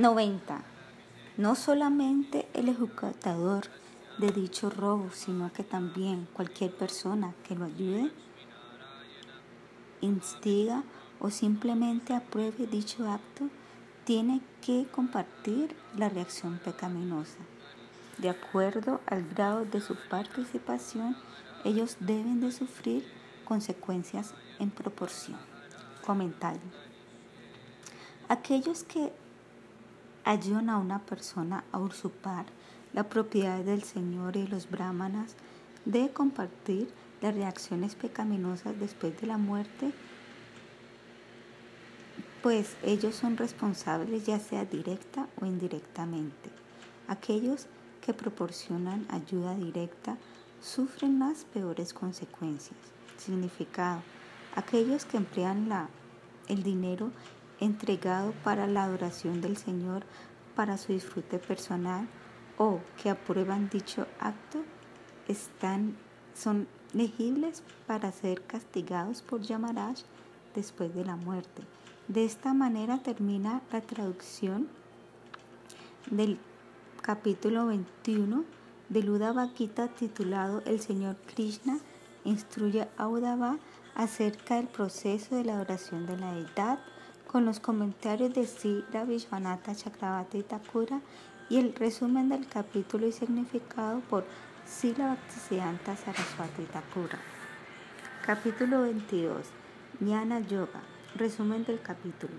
90. No solamente el ejecutador de dicho robo, sino que también cualquier persona que lo ayude, instiga o simplemente apruebe dicho acto, tiene que compartir la reacción pecaminosa. De acuerdo al grado de su participación, ellos deben de sufrir consecuencias en proporción. Comentario. Aquellos que ayudan a una persona a usurpar la propiedad del Señor y los brahmanas de compartir las reacciones pecaminosas después de la muerte, pues ellos son responsables ya sea directa o indirectamente. Aquellos que proporcionan ayuda directa sufren las peores consecuencias. Significado. Aquellos que emplean la, el dinero entregado para la adoración del Señor para su disfrute personal o que aprueban dicho acto están, son legibles para ser castigados por Yamaraj después de la muerte. De esta manera termina la traducción del capítulo 21 del Uddhava titulado El Señor Krishna instruye a Uddhava acerca del proceso de la adoración de la deidad con los comentarios de Sira Vishwanatha Chakravarti Thakura y el resumen del capítulo y significado por Sila Bhaktisiddhanta Saraswati Thakura. Capítulo 22. Jnana Yoga. Resumen del capítulo.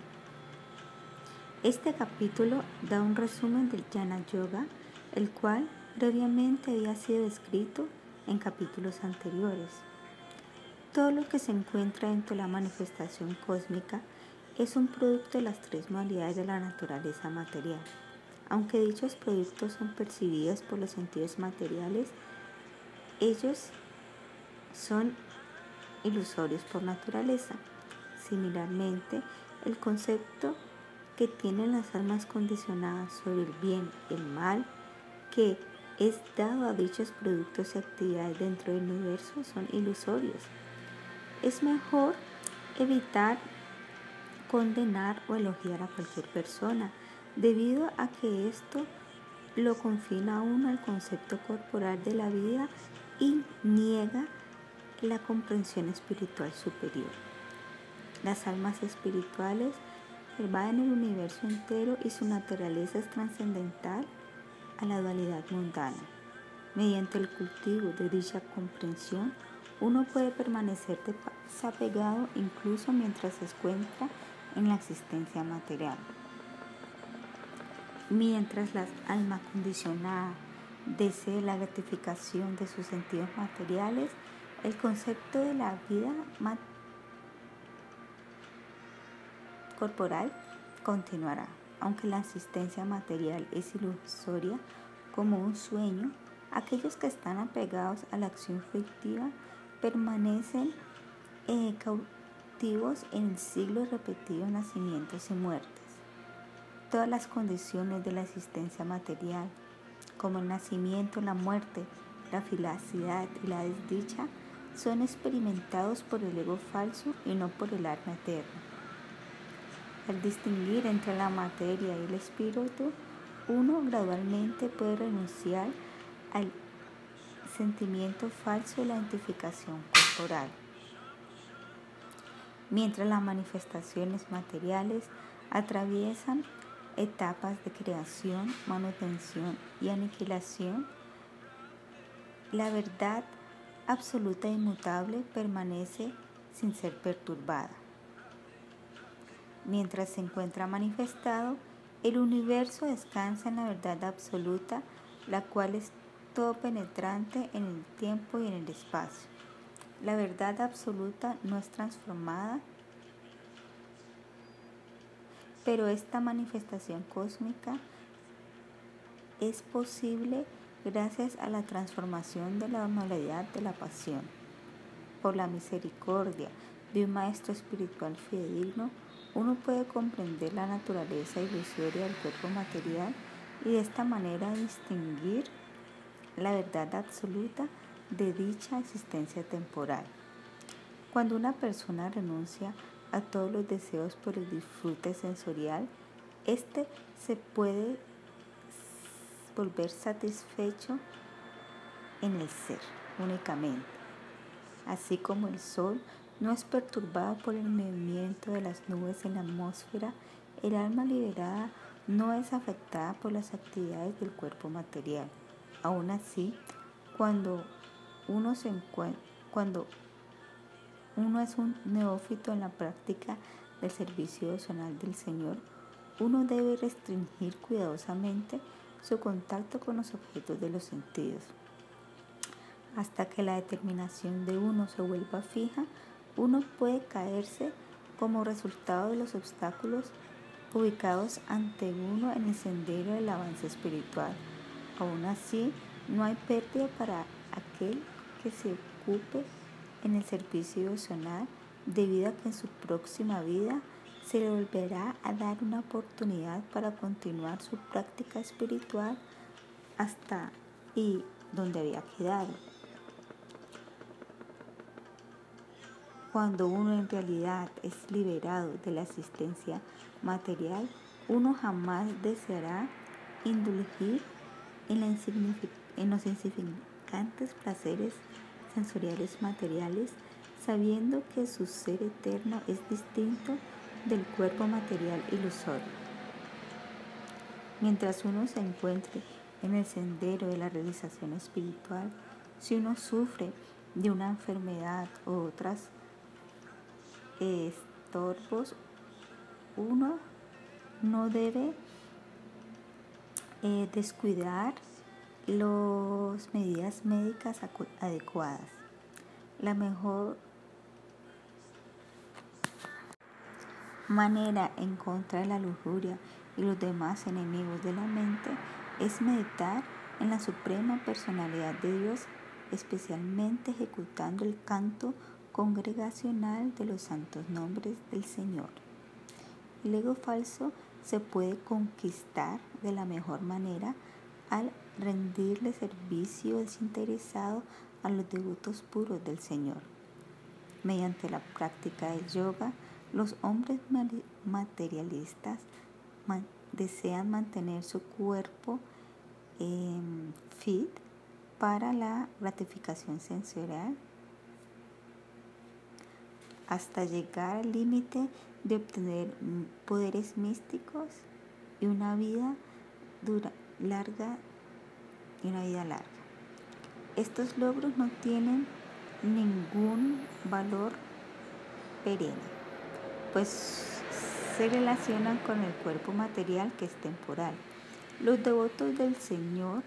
Este capítulo da un resumen del Jnana Yoga, el cual previamente había sido escrito en capítulos anteriores. Todo lo que se encuentra dentro de la manifestación cósmica es un producto de las tres modalidades de la naturaleza material. Aunque dichos productos son percibidos por los sentidos materiales, ellos son ilusorios por naturaleza. Similarmente, el concepto que tienen las almas condicionadas sobre el bien y el mal que es dado a dichos productos y actividades dentro del universo son ilusorios. Es mejor evitar condenar o elogiar a cualquier persona debido a que esto lo confina a uno al concepto corporal de la vida y niega la comprensión espiritual superior. Las almas espirituales pervaden el universo entero y su naturaleza es trascendental a la dualidad mundana. Mediante el cultivo de dicha comprensión, uno puede permanecer desapegado incluso mientras se encuentra en la existencia material. Mientras la alma condicionada desee la gratificación de sus sentidos materiales, el concepto de la vida corporal continuará. Aunque la existencia material es ilusoria como un sueño, aquellos que están apegados a la acción fictiva permanecen eh, en el siglo repetido nacimientos y muertes todas las condiciones de la existencia material, como el nacimiento, la muerte, la felicidad y la desdicha, son experimentados por el ego falso y no por el alma eterna. Al distinguir entre la materia y el espíritu, uno gradualmente puede renunciar al sentimiento falso de la identificación corporal. Mientras las manifestaciones materiales atraviesan etapas de creación, manutención y aniquilación, la verdad absoluta e inmutable permanece sin ser perturbada. Mientras se encuentra manifestado, el universo descansa en la verdad absoluta, la cual es todo penetrante en el tiempo y en el espacio. La verdad absoluta no es transformada pero esta manifestación cósmica es posible gracias a la transformación de la normalidad de la pasión. Por la misericordia de un maestro espiritual fidedigno, uno puede comprender la naturaleza ilusoria del cuerpo material y de esta manera distinguir la verdad absoluta de dicha existencia temporal. Cuando una persona renuncia a todos los deseos por el disfrute sensorial, Este se puede volver satisfecho en el ser únicamente, así como el sol no es perturbado por el movimiento de las nubes en la atmósfera, el alma liberada no es afectada por las actividades del cuerpo material. Aún así, cuando uno se cuando uno es un neófito en la práctica del servicio devocional del Señor, uno debe restringir cuidadosamente su contacto con los objetos de los sentidos. Hasta que la determinación de uno se vuelva fija, uno puede caerse como resultado de los obstáculos ubicados ante uno en el sendero del avance espiritual. Aún así, no hay pérdida para aquel que se ocupe en el servicio devocional debido a que en su próxima vida se le volverá a dar una oportunidad para continuar su práctica espiritual hasta y donde había quedado. Cuando uno en realidad es liberado de la existencia material, uno jamás deseará indulgir en, en los insignificantes placeres sensoriales materiales, sabiendo que su ser eterno es distinto del cuerpo material ilusorio. Mientras uno se encuentre en el sendero de la realización espiritual, si uno sufre de una enfermedad u otras estorbos, uno no debe eh, descuidar las medidas médicas adecuadas. La mejor manera en contra de la lujuria y los demás enemigos de la mente es meditar en la suprema personalidad de Dios, especialmente ejecutando el canto congregacional de los santos nombres del Señor. El ego falso se puede conquistar de la mejor manera al rendirle servicio desinteresado a los devotos puros del Señor. Mediante la práctica del yoga, los hombres materialistas desean mantener su cuerpo em, fit para la gratificación sensorial hasta llegar al límite de obtener poderes místicos y una vida dura, larga y una vida larga. Estos logros no tienen ningún valor perenne, pues se relacionan con el cuerpo material que es temporal. Los devotos del Señor,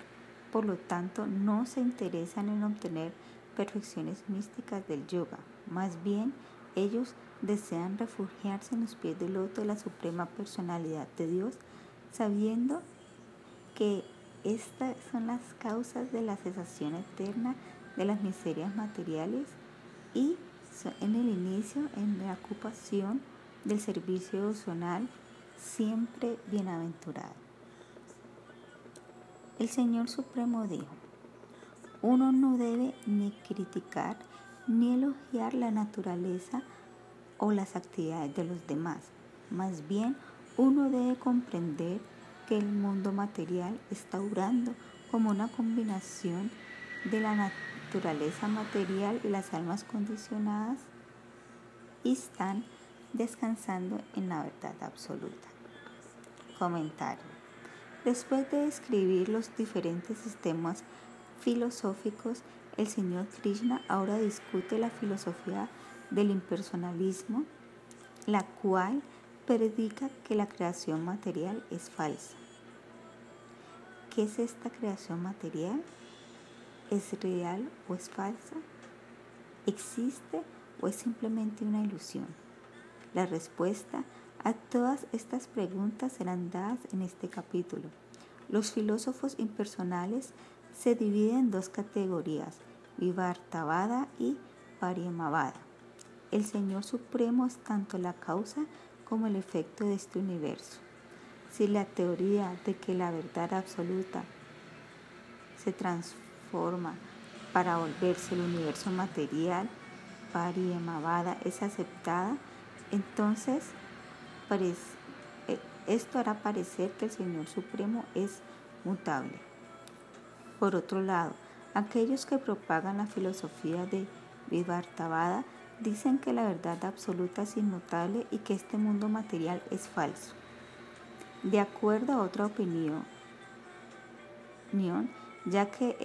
por lo tanto, no se interesan en obtener perfecciones místicas del yoga, más bien ellos desean refugiarse en los pies del loto de la suprema personalidad de Dios, sabiendo que estas son las causas de la cesación eterna de las miserias materiales y en el inicio, en la ocupación del servicio devocional, siempre bienaventurado. El Señor Supremo dijo, uno no debe ni criticar ni elogiar la naturaleza o las actividades de los demás. Más bien, uno debe comprender que el mundo material está obrando como una combinación de la naturaleza material y las almas condicionadas y están descansando en la verdad absoluta. Comentario. Después de describir los diferentes sistemas filosóficos el señor Krishna ahora discute la filosofía del impersonalismo, la cual predica que la creación material es falsa. ¿Qué es esta creación material? ¿Es real o es falsa? ¿Existe o es simplemente una ilusión? La respuesta a todas estas preguntas serán dadas en este capítulo. Los filósofos impersonales se divide en dos categorías, Vivartavada y Paryamavada. El Señor Supremo es tanto la causa como el efecto de este universo. Si la teoría de que la verdad absoluta se transforma para volverse el universo material, Paryamavada, es aceptada, entonces eh, Esto hará parecer que el Señor Supremo es mutable. Por otro lado, aquellos que propagan la filosofía de Vivartavada dicen que la verdad absoluta es inmutable y que este mundo material es falso. De acuerdo a otra opinión, ya que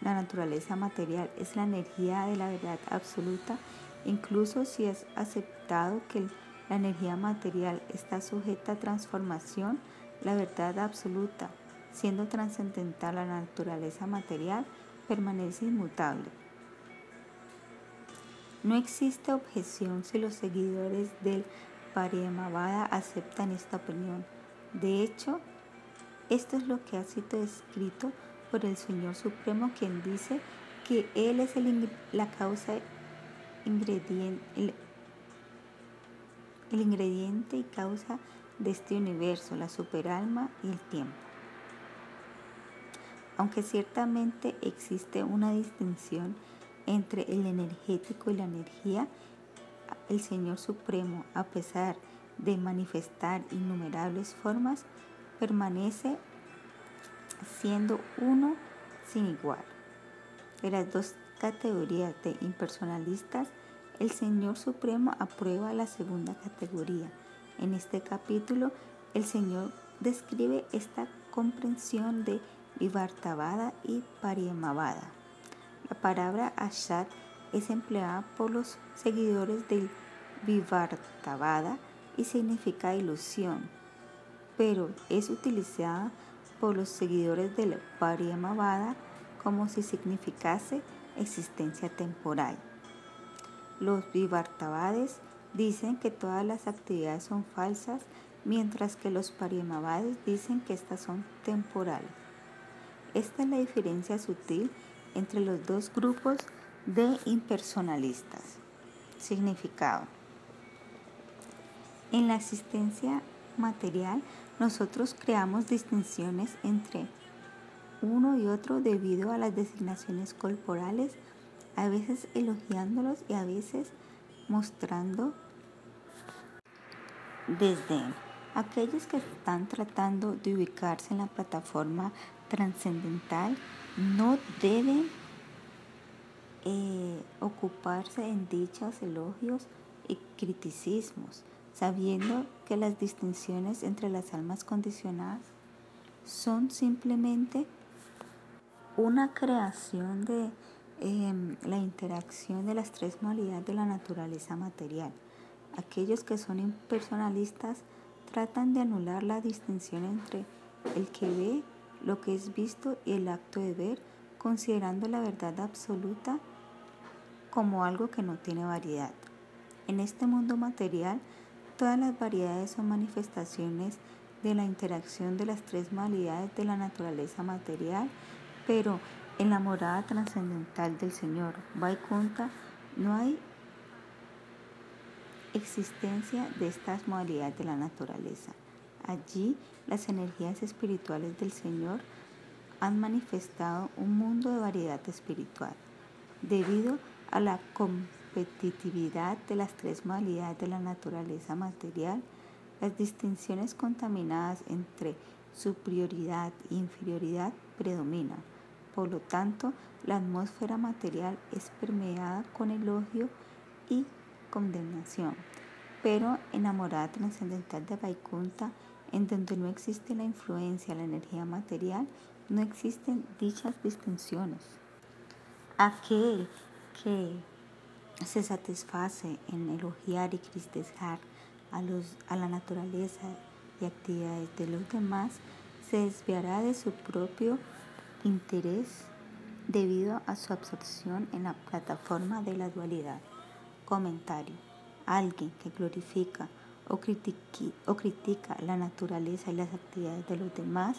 la naturaleza material es la energía de la verdad absoluta, incluso si es aceptado que la energía material está sujeta a transformación, la verdad absoluta, siendo trascendental la naturaleza material, permanece inmutable. No existe objeción si los seguidores del Pariyamavada aceptan esta opinión. De hecho, esto es lo que ha sido escrito por el Señor Supremo, quien dice que Él es la causa ingrediente, el, el ingrediente y causa de este universo, la superalma y el tiempo. Aunque ciertamente existe una distinción entre el energético y la energía, el Señor Supremo, a pesar de manifestar innumerables formas, permanece siendo uno sin igual. De las dos categorías de impersonalistas, el Señor Supremo aprueba la segunda categoría. En este capítulo, el Señor describe esta comprensión de Vivartavada y Pariamavada. La palabra Ashad es empleada por los seguidores del Vivartavada y significa ilusión, pero es utilizada por los seguidores del Pariamavada como si significase existencia temporal. Los Vivartavades dicen que todas las actividades son falsas, mientras que los Pariamavades dicen que estas son temporales. Esta es la diferencia sutil entre los dos grupos de impersonalistas. Significado. En la existencia material, nosotros creamos distinciones entre uno y otro debido a las designaciones corporales, a veces elogiándolos y a veces mostrando desde aquellos que están tratando de ubicarse en la plataforma trascendental no deben eh, ocuparse en dichos elogios y criticismos, sabiendo que las distinciones entre las almas condicionadas son simplemente una creación de em, la interacción de las tres modalidades de la naturaleza material. Aquellos que son impersonalistas tratan de anular la distinción entre el que ve lo que es visto y el acto de ver, considerando la verdad absoluta como algo que no tiene variedad. En este mundo material, todas las variedades son manifestaciones de la interacción de las tres modalidades de la naturaleza material, pero en la morada trascendental del Señor Vaikunta no hay existencia de estas modalidades de la naturaleza. Allí las energías espirituales del Señor han manifestado un mundo de variedad espiritual. Debido a la competitividad de las tres modalidades de la naturaleza material, las distinciones contaminadas entre superioridad e inferioridad predominan. Por lo tanto, la atmósfera material es permeada con elogio y condenación. Pero enamorada trascendental de Vaikunta, en donde no existe la influencia la energía material, no existen dichas distinciones. Aquel que se satisface en elogiar y criticar a, a la naturaleza y actividades de los demás, se desviará de su propio interés debido a su absorción en la plataforma de la dualidad. Comentario. Alguien que glorifica o, o critica la naturaleza y las actividades de los demás,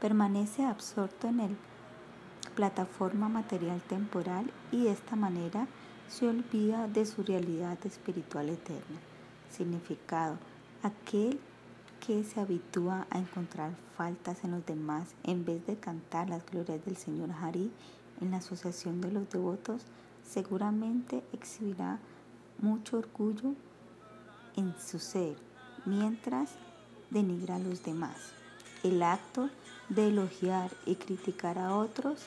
permanece absorto en el plataforma material temporal y de esta manera se olvida de su realidad espiritual eterna. Significado. Aquel que se habitúa a encontrar faltas en los demás en vez de cantar las glorias del Señor Hari en la asociación de los devotos, seguramente exhibirá mucho orgullo en su ser, mientras denigra a los demás. El acto de elogiar y criticar a otros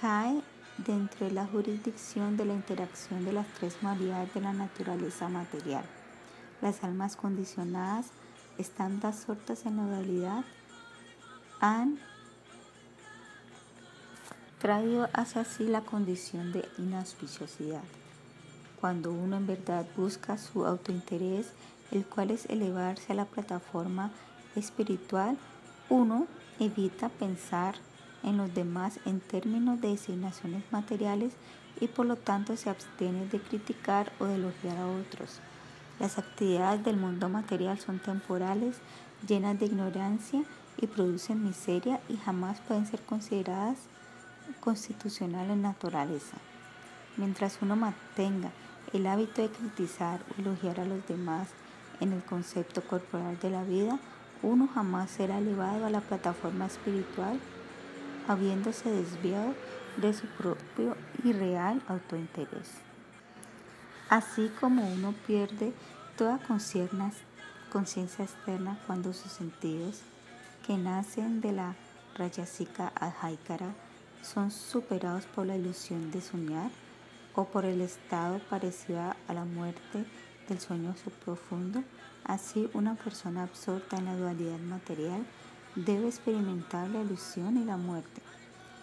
cae dentro de la jurisdicción de la interacción de las tres modalidades de la naturaleza material. Las almas condicionadas, estando absortas en la dualidad, han traído hacia sí la condición de inauspiciosidad. Cuando uno en verdad busca su autointerés, el cual es elevarse a la plataforma espiritual, uno evita pensar en los demás en términos de designaciones materiales y por lo tanto se abstiene de criticar o de elogiar a otros. Las actividades del mundo material son temporales, llenas de ignorancia y producen miseria y jamás pueden ser consideradas constitucionales en naturaleza. Mientras uno mantenga el hábito de criticar o elogiar a los demás en el concepto corporal de la vida, uno jamás será elevado a la plataforma espiritual habiéndose desviado de su propio y real autointerés. Así como uno pierde toda conciencia externa cuando sus sentidos, que nacen de la rayasika adhaikara, son superados por la ilusión de soñar o por el estado parecido a la muerte del sueño subprofundo, así una persona absorta en la dualidad material debe experimentar la ilusión y la muerte.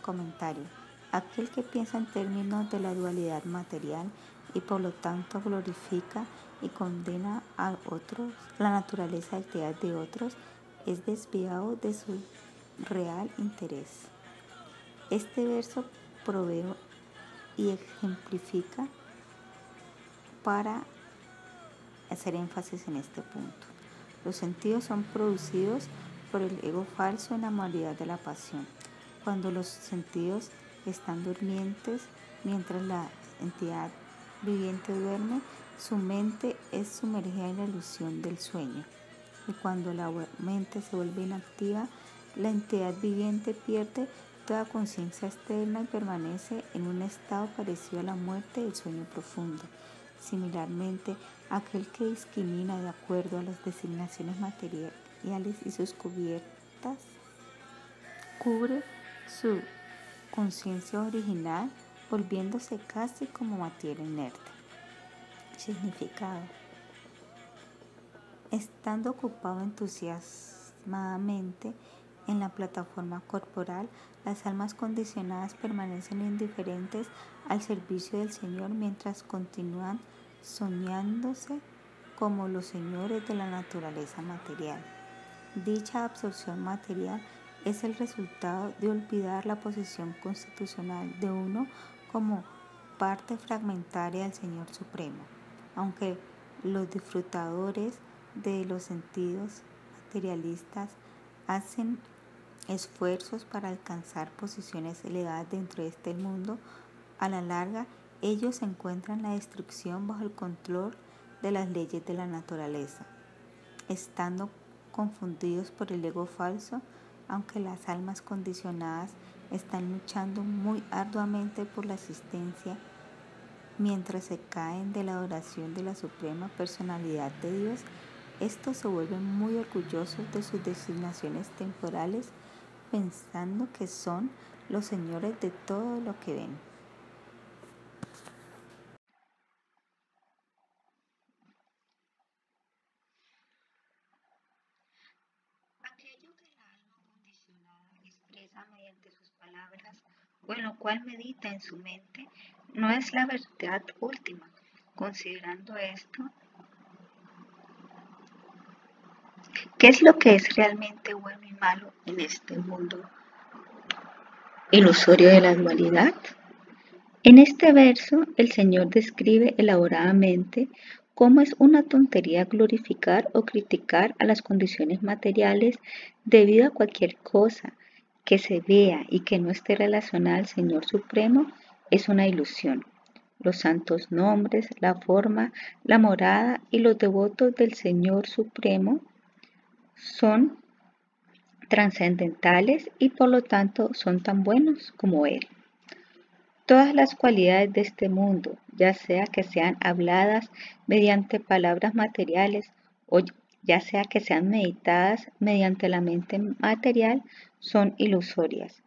Comentario. Aquel que piensa en términos de la dualidad material y por lo tanto glorifica y condena a otros, la naturaleza y actividad de otros, es desviado de su real interés. Este verso provee y ejemplifica para hacer énfasis en este punto. Los sentidos son producidos por el ego falso en la modalidad de la pasión. Cuando los sentidos están durmientes, mientras la entidad viviente duerme, su mente es sumergida en la ilusión del sueño. Y cuando la mente se vuelve inactiva, la entidad viviente pierde toda conciencia externa y permanece en un estado parecido a la muerte del sueño profundo. Similarmente, aquel que discrimina de acuerdo a las designaciones materiales y sus cubiertas cubre su conciencia original volviéndose casi como materia inerte. Significado. Estando ocupado entusiasmadamente en la plataforma corporal, las almas condicionadas permanecen indiferentes al servicio del Señor mientras continúan soñándose como los señores de la naturaleza material. Dicha absorción material es el resultado de olvidar la posición constitucional de uno como parte fragmentaria del Señor Supremo. Aunque los disfrutadores de los sentidos materialistas hacen esfuerzos para alcanzar posiciones elevadas dentro de este mundo, a la larga ellos encuentran la destrucción bajo el control de las leyes de la naturaleza, estando confundidos por el ego falso, aunque las almas condicionadas están luchando muy arduamente por la existencia mientras se caen de la adoración de la Suprema Personalidad de Dios, estos se vuelven muy orgullosos de sus designaciones temporales, pensando que son los señores de todo lo que ven. mediante sus palabras o en lo cual medita en su mente, no es la verdad última. Considerando esto, ¿qué es lo que es realmente bueno y malo en este mundo ilusorio de la dualidad? En este verso, el Señor describe elaboradamente cómo es una tontería glorificar o criticar a las condiciones materiales debido a cualquier cosa que se vea y que no esté relacionada al Señor Supremo es una ilusión. Los santos nombres, la forma, la morada y los devotos del Señor Supremo son trascendentales y por lo tanto son tan buenos como Él. Todas las cualidades de este mundo, ya sea que sean habladas mediante palabras materiales o ya sea que sean meditadas mediante la mente material, son ilusorias.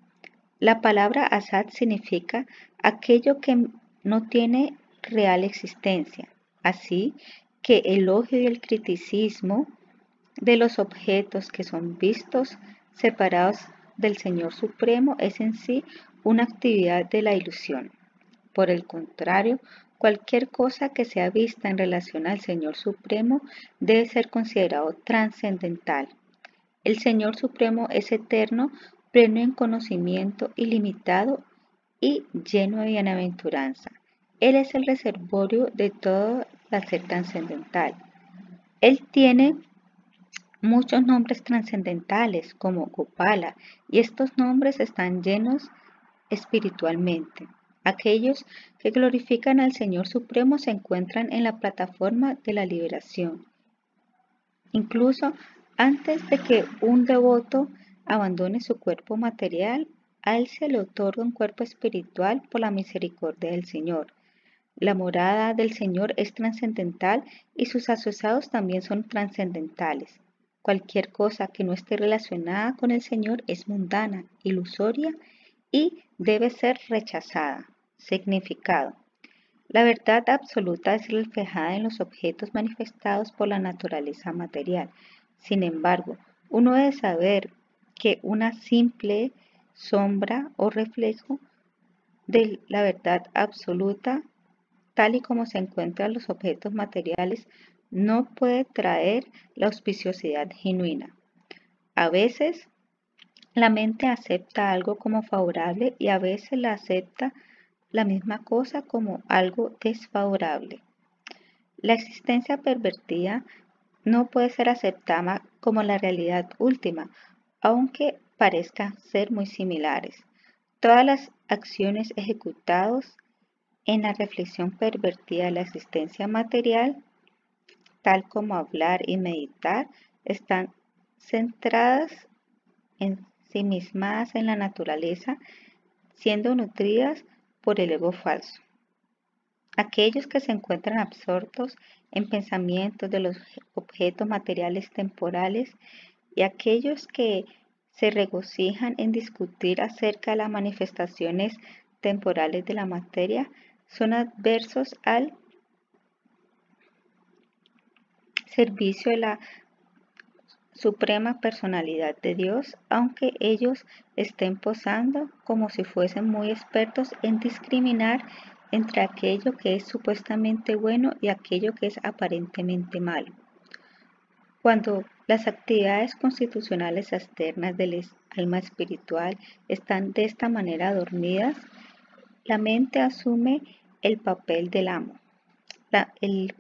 La palabra asad significa aquello que no tiene real existencia. Así que el elogio y el criticismo de los objetos que son vistos separados del Señor Supremo es en sí una actividad de la ilusión. Por el contrario, cualquier cosa que sea vista en relación al Señor Supremo debe ser considerado trascendental. El Señor Supremo es eterno, pleno en conocimiento ilimitado y lleno de bienaventuranza. Él es el reservorio de todo la ser trascendental. Él tiene muchos nombres trascendentales como Gopala y estos nombres están llenos espiritualmente. Aquellos que glorifican al Señor Supremo se encuentran en la plataforma de la liberación. Incluso antes de que un devoto abandone su cuerpo material, a él se le otorga un cuerpo espiritual por la misericordia del Señor. La morada del Señor es trascendental y sus asociados también son trascendentales. Cualquier cosa que no esté relacionada con el Señor es mundana, ilusoria y debe ser rechazada. Significado. La verdad absoluta es reflejada en los objetos manifestados por la naturaleza material. Sin embargo, uno debe saber que una simple sombra o reflejo de la verdad absoluta, tal y como se encuentran los objetos materiales, no puede traer la auspiciosidad genuina. A veces la mente acepta algo como favorable y a veces la acepta la misma cosa como algo desfavorable. La existencia pervertida no puede ser aceptada como la realidad última, aunque parezcan ser muy similares. Todas las acciones ejecutadas en la reflexión pervertida de la existencia material tal como hablar y meditar, están centradas en sí mismas en la naturaleza, siendo nutridas por el ego falso. Aquellos que se encuentran absortos en pensamientos de los objetos materiales temporales y aquellos que se regocijan en discutir acerca de las manifestaciones temporales de la materia son adversos al servicio de la suprema personalidad de Dios, aunque ellos estén posando como si fuesen muy expertos en discriminar entre aquello que es supuestamente bueno y aquello que es aparentemente malo. Cuando las actividades constitucionales externas del alma espiritual están de esta manera dormidas, la mente asume el papel del amo. el,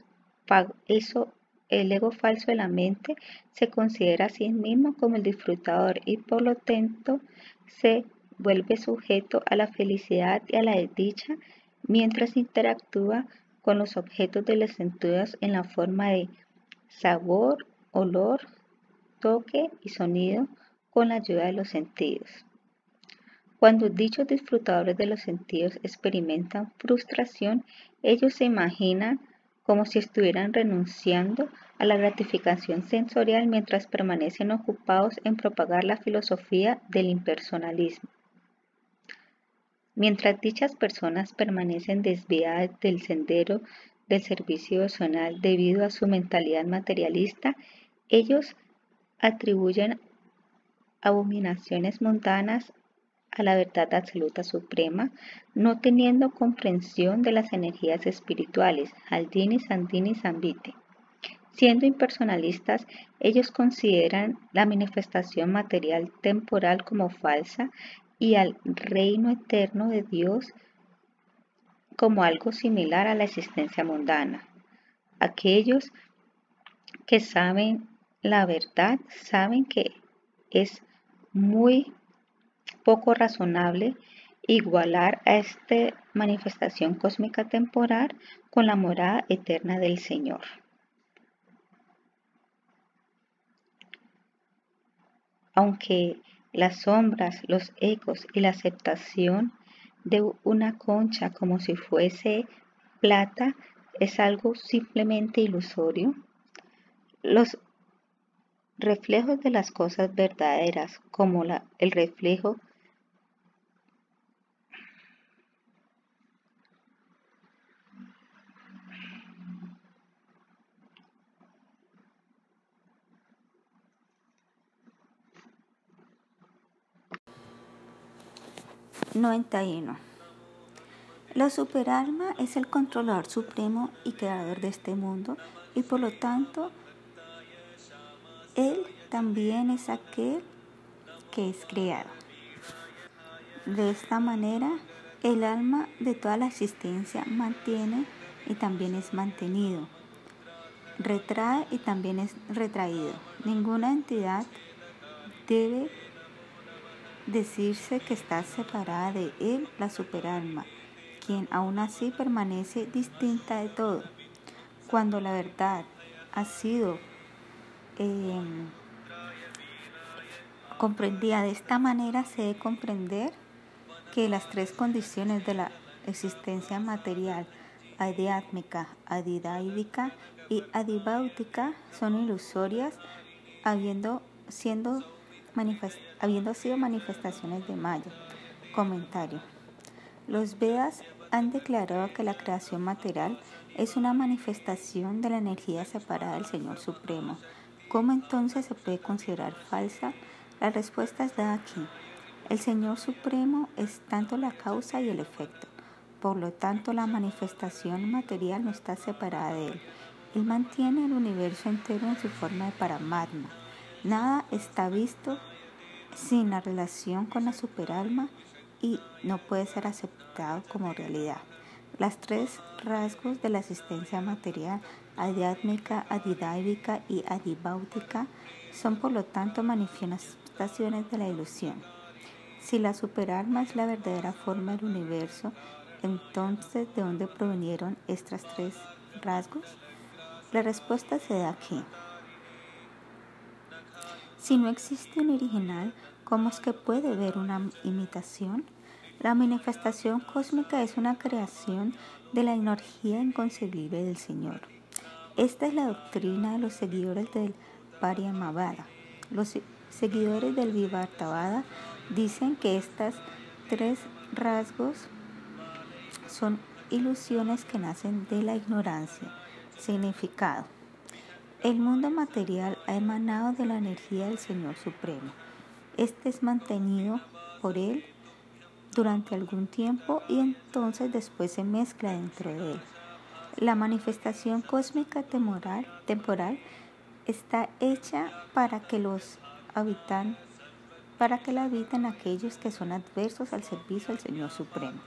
el ego falso de la mente se considera a sí mismo como el disfrutador y por lo tanto se vuelve sujeto a la felicidad y a la desdicha mientras interactúa con los objetos de los sentidos en la forma de sabor, olor, toque y sonido con la ayuda de los sentidos. Cuando dichos disfrutadores de los sentidos experimentan frustración, ellos se imaginan como si estuvieran renunciando a la gratificación sensorial mientras permanecen ocupados en propagar la filosofía del impersonalismo. Mientras dichas personas permanecen desviadas del sendero del servicio emocional debido a su mentalidad materialista, ellos atribuyen abominaciones mundanas a la verdad absoluta suprema, no teniendo comprensión de las energías espirituales, Aldini, Sandini Zambite. Siendo impersonalistas, ellos consideran la manifestación material temporal como falsa y al reino eterno de Dios como algo similar a la existencia mundana. Aquellos que saben la verdad saben que es muy poco razonable igualar a esta manifestación cósmica temporal con la morada eterna del Señor. Aunque las sombras, los ecos y la aceptación de una concha como si fuese plata es algo simplemente ilusorio, los reflejos de las cosas verdaderas, como el reflejo 91. La superalma es el controlador supremo y creador de este mundo y por lo tanto él también es aquel que es creado. De esta manera, el alma de toda la existencia mantiene y también es mantenido, retrae y también es retraído. Ninguna entidad debe decirse que está separada de él la superalma, quien aún así permanece distinta de todo. Cuando la verdad ha sido em, comprendida de esta manera, se debe comprender que las tres condiciones de la existencia material, adiátmica, adidáidica y adibáutica, son ilusorias, habiendo siendo habiendo sido manifestaciones de Maya. Comentario. Los Vedas han declarado que la creación material es una manifestación de la energía separada del Señor Supremo. ¿Cómo entonces se puede considerar falsa? La respuesta está aquí. El Señor Supremo es tanto la causa y el efecto. Por lo tanto, la manifestación material no está separada de Él. Él mantiene el universo entero en su forma de Paramatma. Nada está visto sin la relación con la superalma y no puede ser aceptado como realidad. Las tres rasgos de la existencia material, adiátmica, adidáica y adibáutica, son por lo tanto manifestaciones de la ilusión. Si la superalma es la verdadera forma del universo, entonces ¿de dónde provinieron estos tres rasgos? La respuesta se da aquí. Si no existe un original, ¿cómo es que puede haber una imitación? La manifestación cósmica es una creación de la energía inconcebible del Señor. Esta es la doctrina de los seguidores del Paryamavada. Los seguidores del Vivartavada dicen que estos tres rasgos son ilusiones que nacen de la ignorancia. Significado. El mundo material ha emanado de la energía del Señor Supremo. Este es mantenido por Él durante algún tiempo y entonces después se mezcla dentro de Él. La manifestación cósmica temporal, está hecha para que los habitan, para que la habiten aquellos que son adversos al servicio del Señor Supremo.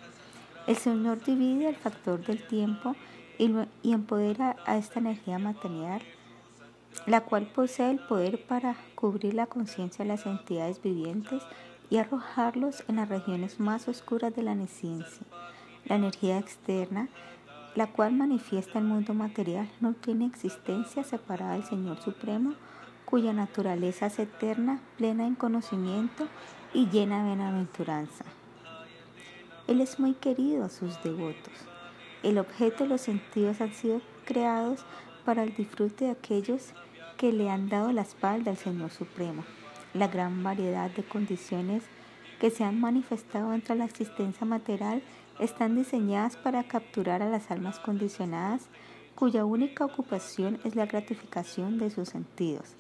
El Señor divide el factor del tiempo y, y empodera a esta energía material la cual posee el poder para cubrir la conciencia de las entidades vivientes y arrojarlos en las regiones más oscuras de la neciencia. La energía externa, la cual manifiesta el mundo material, no tiene existencia separada del Señor Supremo, cuya naturaleza es eterna, plena en conocimiento y llena de bienaventuranza. Él es muy querido a sus devotos. El objeto de los sentidos han sido creados para el disfrute de aquellos que le han dado la espalda al Señor Supremo. La gran variedad de condiciones que se han manifestado entre la existencia material están diseñadas para capturar a las almas condicionadas cuya única ocupación es la gratificación de sus sentidos.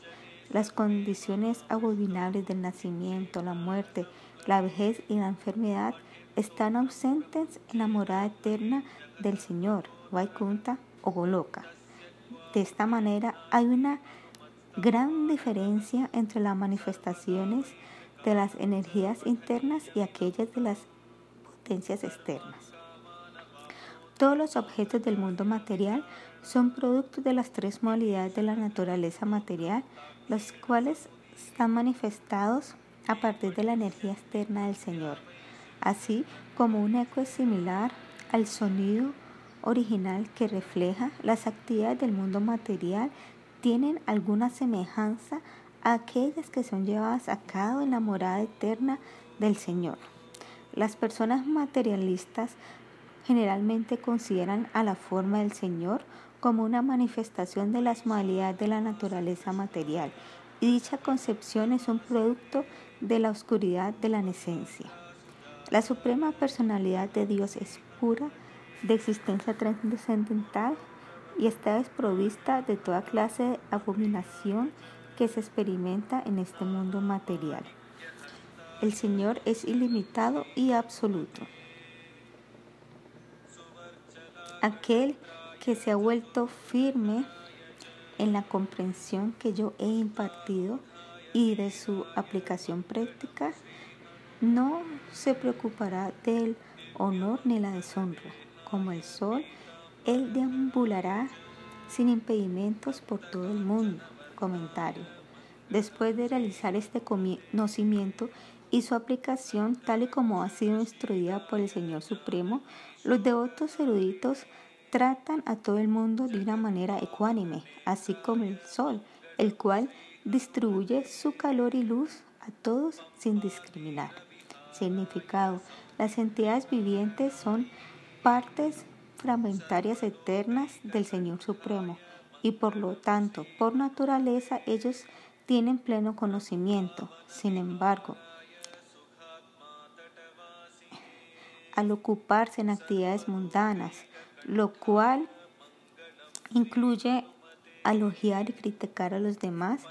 Las condiciones abominables del nacimiento, la muerte, la vejez y la enfermedad están ausentes en la morada eterna del Señor, Vaikunta o Goloka. De esta manera hay una gran diferencia entre las manifestaciones de las energías internas y aquellas de las potencias externas. Todos los objetos del mundo material son productos de las tres modalidades de la naturaleza material, los cuales están manifestados a partir de la energía externa del Señor, así como un eco es similar al sonido original que refleja las actividades del mundo material tienen alguna semejanza a aquellas que son llevadas a cabo en la morada eterna del Señor. Las personas materialistas generalmente consideran a la forma del Señor como una manifestación de las modalidades de la naturaleza material y dicha concepción es un producto de la oscuridad de la esencia. La suprema personalidad de Dios es pura, de existencia trascendental y está desprovista de toda clase de abominación que se experimenta en este mundo material. El Señor es ilimitado y absoluto. Aquel que se ha vuelto firme en la comprensión que yo he impartido y de su aplicación práctica, no se preocupará del honor ni la deshonra. Como el sol, él deambulará sin impedimentos por todo el mundo. Comentario. Después de realizar este conocimiento y su aplicación tal y como ha sido instruida por el Señor Supremo, los devotos eruditos tratan a todo el mundo de una manera ecuánime, así como el sol, el cual distribuye su calor y luz a todos sin discriminar. Significado. Las entidades vivientes son partes fragmentarias eternas del Señor Supremo y por lo tanto, por naturaleza, ellos tienen pleno conocimiento. Sin embargo, al ocuparse en actividades mundanas, lo cual incluye alogiar y criticar a los demás,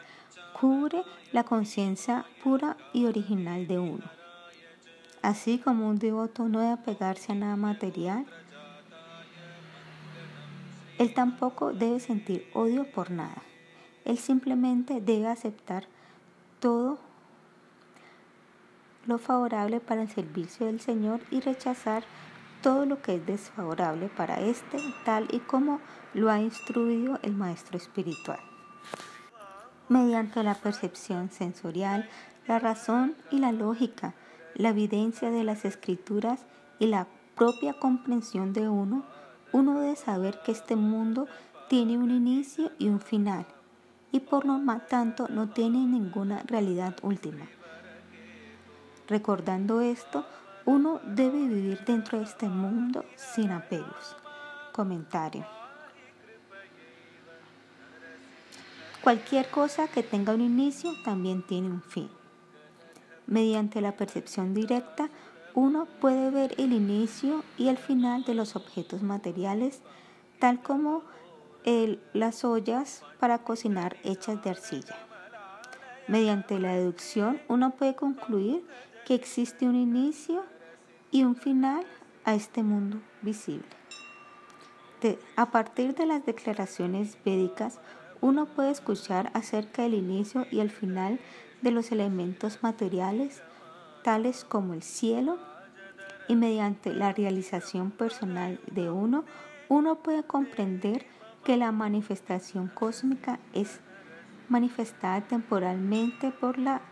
cubre la conciencia pura y original de uno. Así como un devoto no debe apegarse a nada material, él tampoco debe sentir odio por nada. Él simplemente debe aceptar todo lo favorable para el servicio del Señor y rechazar todo lo que es desfavorable para éste, tal y como lo ha instruido el Maestro Espiritual. Mediante la percepción sensorial, la razón y la lógica, la evidencia de las escrituras y la propia comprensión de uno, uno debe saber que este mundo tiene un inicio y un final, y por lo tanto no tiene ninguna realidad última. Recordando esto, uno debe vivir dentro de este mundo sin apegos. Comentario. Cualquier cosa que tenga un inicio también tiene un fin. Mediante la percepción directa, uno puede ver el inicio y el final de los objetos materiales, tal como las ollas para cocinar hechas de arcilla. Mediante la deducción, uno puede concluir que existe un inicio y un final a este mundo visible. a partir de las declaraciones védicas, uno puede escuchar acerca del inicio y el final de los elementos materiales, tales como el cielo, y mediante la realización personal de uno, uno puede comprender que la manifestación cósmica es manifestada temporalmente por la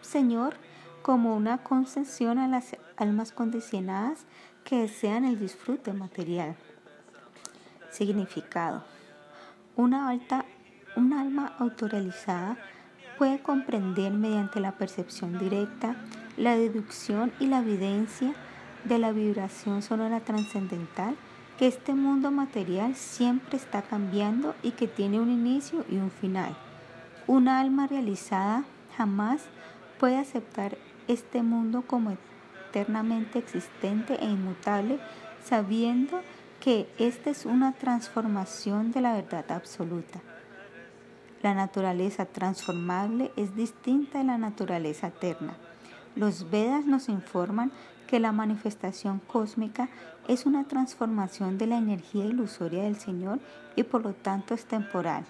Señor como una concesión a las almas condicionadas que desean el disfrute material. Significado. Una, alta, una alma autorrealizada puede comprender mediante la percepción directa, la deducción y la evidencia de la vibración sonora trascendental que este mundo material siempre está cambiando y que tiene un inicio y un final. Una alma realizada jamás puede aceptar este mundo como eternamente existente e inmutable, sabiendo que esta es una transformación de la verdad absoluta. La naturaleza transformable es distinta de la naturaleza eterna. Los Vedas nos informan que la manifestación cósmica es una transformación de la energía ilusoria del Señor y por lo tanto es temporal.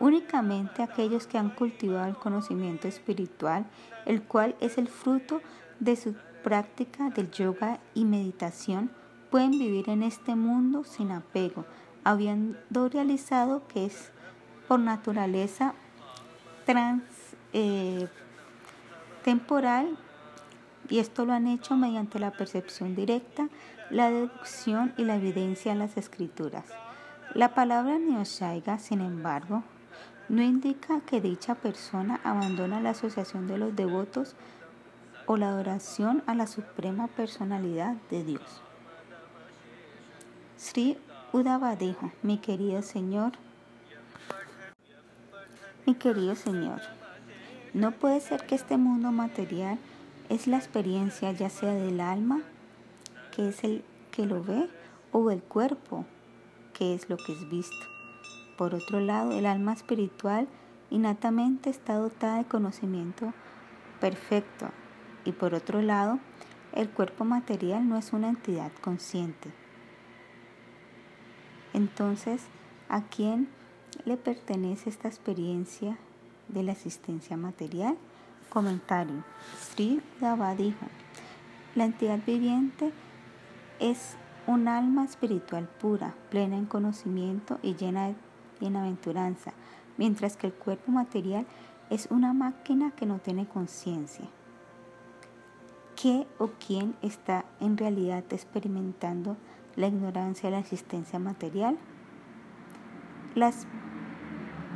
Únicamente aquellos que han cultivado el conocimiento espiritual, el cual es el fruto de su práctica del yoga y meditación, pueden vivir en este mundo sin apego, habiendo realizado que es por naturaleza trans, eh, temporal y esto lo han hecho mediante la percepción directa, la deducción y la evidencia en las escrituras. La palabra Neoshaiga, sin embargo, no indica que dicha persona abandona la asociación de los devotos o la adoración a la suprema personalidad de Dios. Sri Udava dijo, mi querido Señor, mi querido Señor, No puede ser que este mundo material es la experiencia ya sea del alma, que es el que lo ve, o el cuerpo, que es lo que es visto. Por otro lado, el alma espiritual innatamente está dotada de conocimiento perfecto y por otro lado, el cuerpo material no es una entidad consciente. Entonces, ¿a quién le pertenece esta experiencia de la existencia material? Comentario. Sri Dava dijo, la entidad viviente es un alma espiritual pura, plena en conocimiento y llena de bienaventuranza, mientras que el cuerpo material es una máquina que no tiene conciencia. ¿Qué o quién está en realidad experimentando la ignorancia de la existencia material? La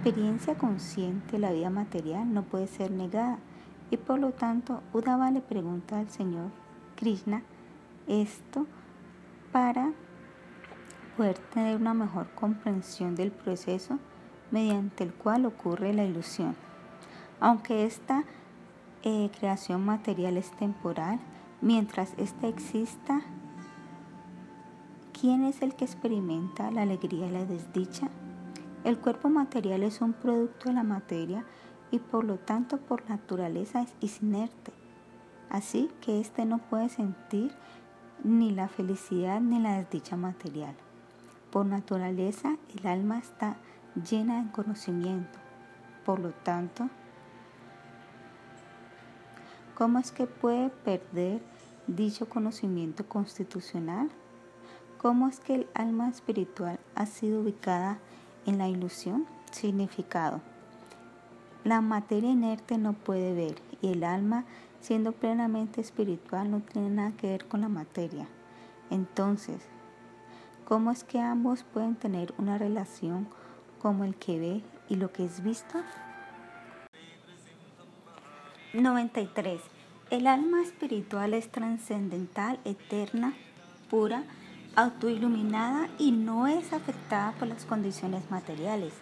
experiencia consciente de la vida material no puede ser negada y por lo tanto Udava le pregunta al Señor Krishna esto para poder tener una mejor comprensión del proceso mediante el cual ocurre la ilusión. Aunque esta eh, creación material es temporal, mientras ésta exista, ¿quién es el que experimenta la alegría y la desdicha? El cuerpo material es un producto de la materia y por lo tanto por naturaleza es inerte. Así que éste no puede sentir ni la felicidad ni la desdicha material. Por naturaleza el alma está llena de conocimiento. Por lo tanto, ¿cómo es que puede perder dicho conocimiento constitucional? ¿Cómo es que el alma espiritual ha sido ubicada en la ilusión? Significado. La materia inerte no puede ver y el alma, siendo plenamente espiritual, no tiene nada que ver con la materia. Entonces, ¿cómo es que ambos pueden tener una relación como el que ve y lo que es visto? 93. El alma espiritual es trascendental, eterna, pura, autoiluminada y no es afectada por las condiciones materiales.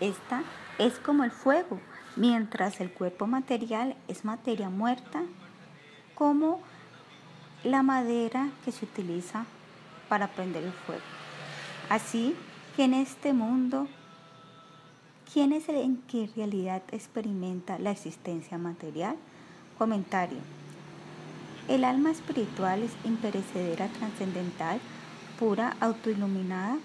Esta es como el fuego, mientras el cuerpo material es materia muerta, como la madera que se utiliza para prender el fuego. Así que en este mundo, ¿quién es el en en realidad experimenta la existencia material? Comentario. El alma espiritual es imperecedera, trascendental, pura, autoiluminada,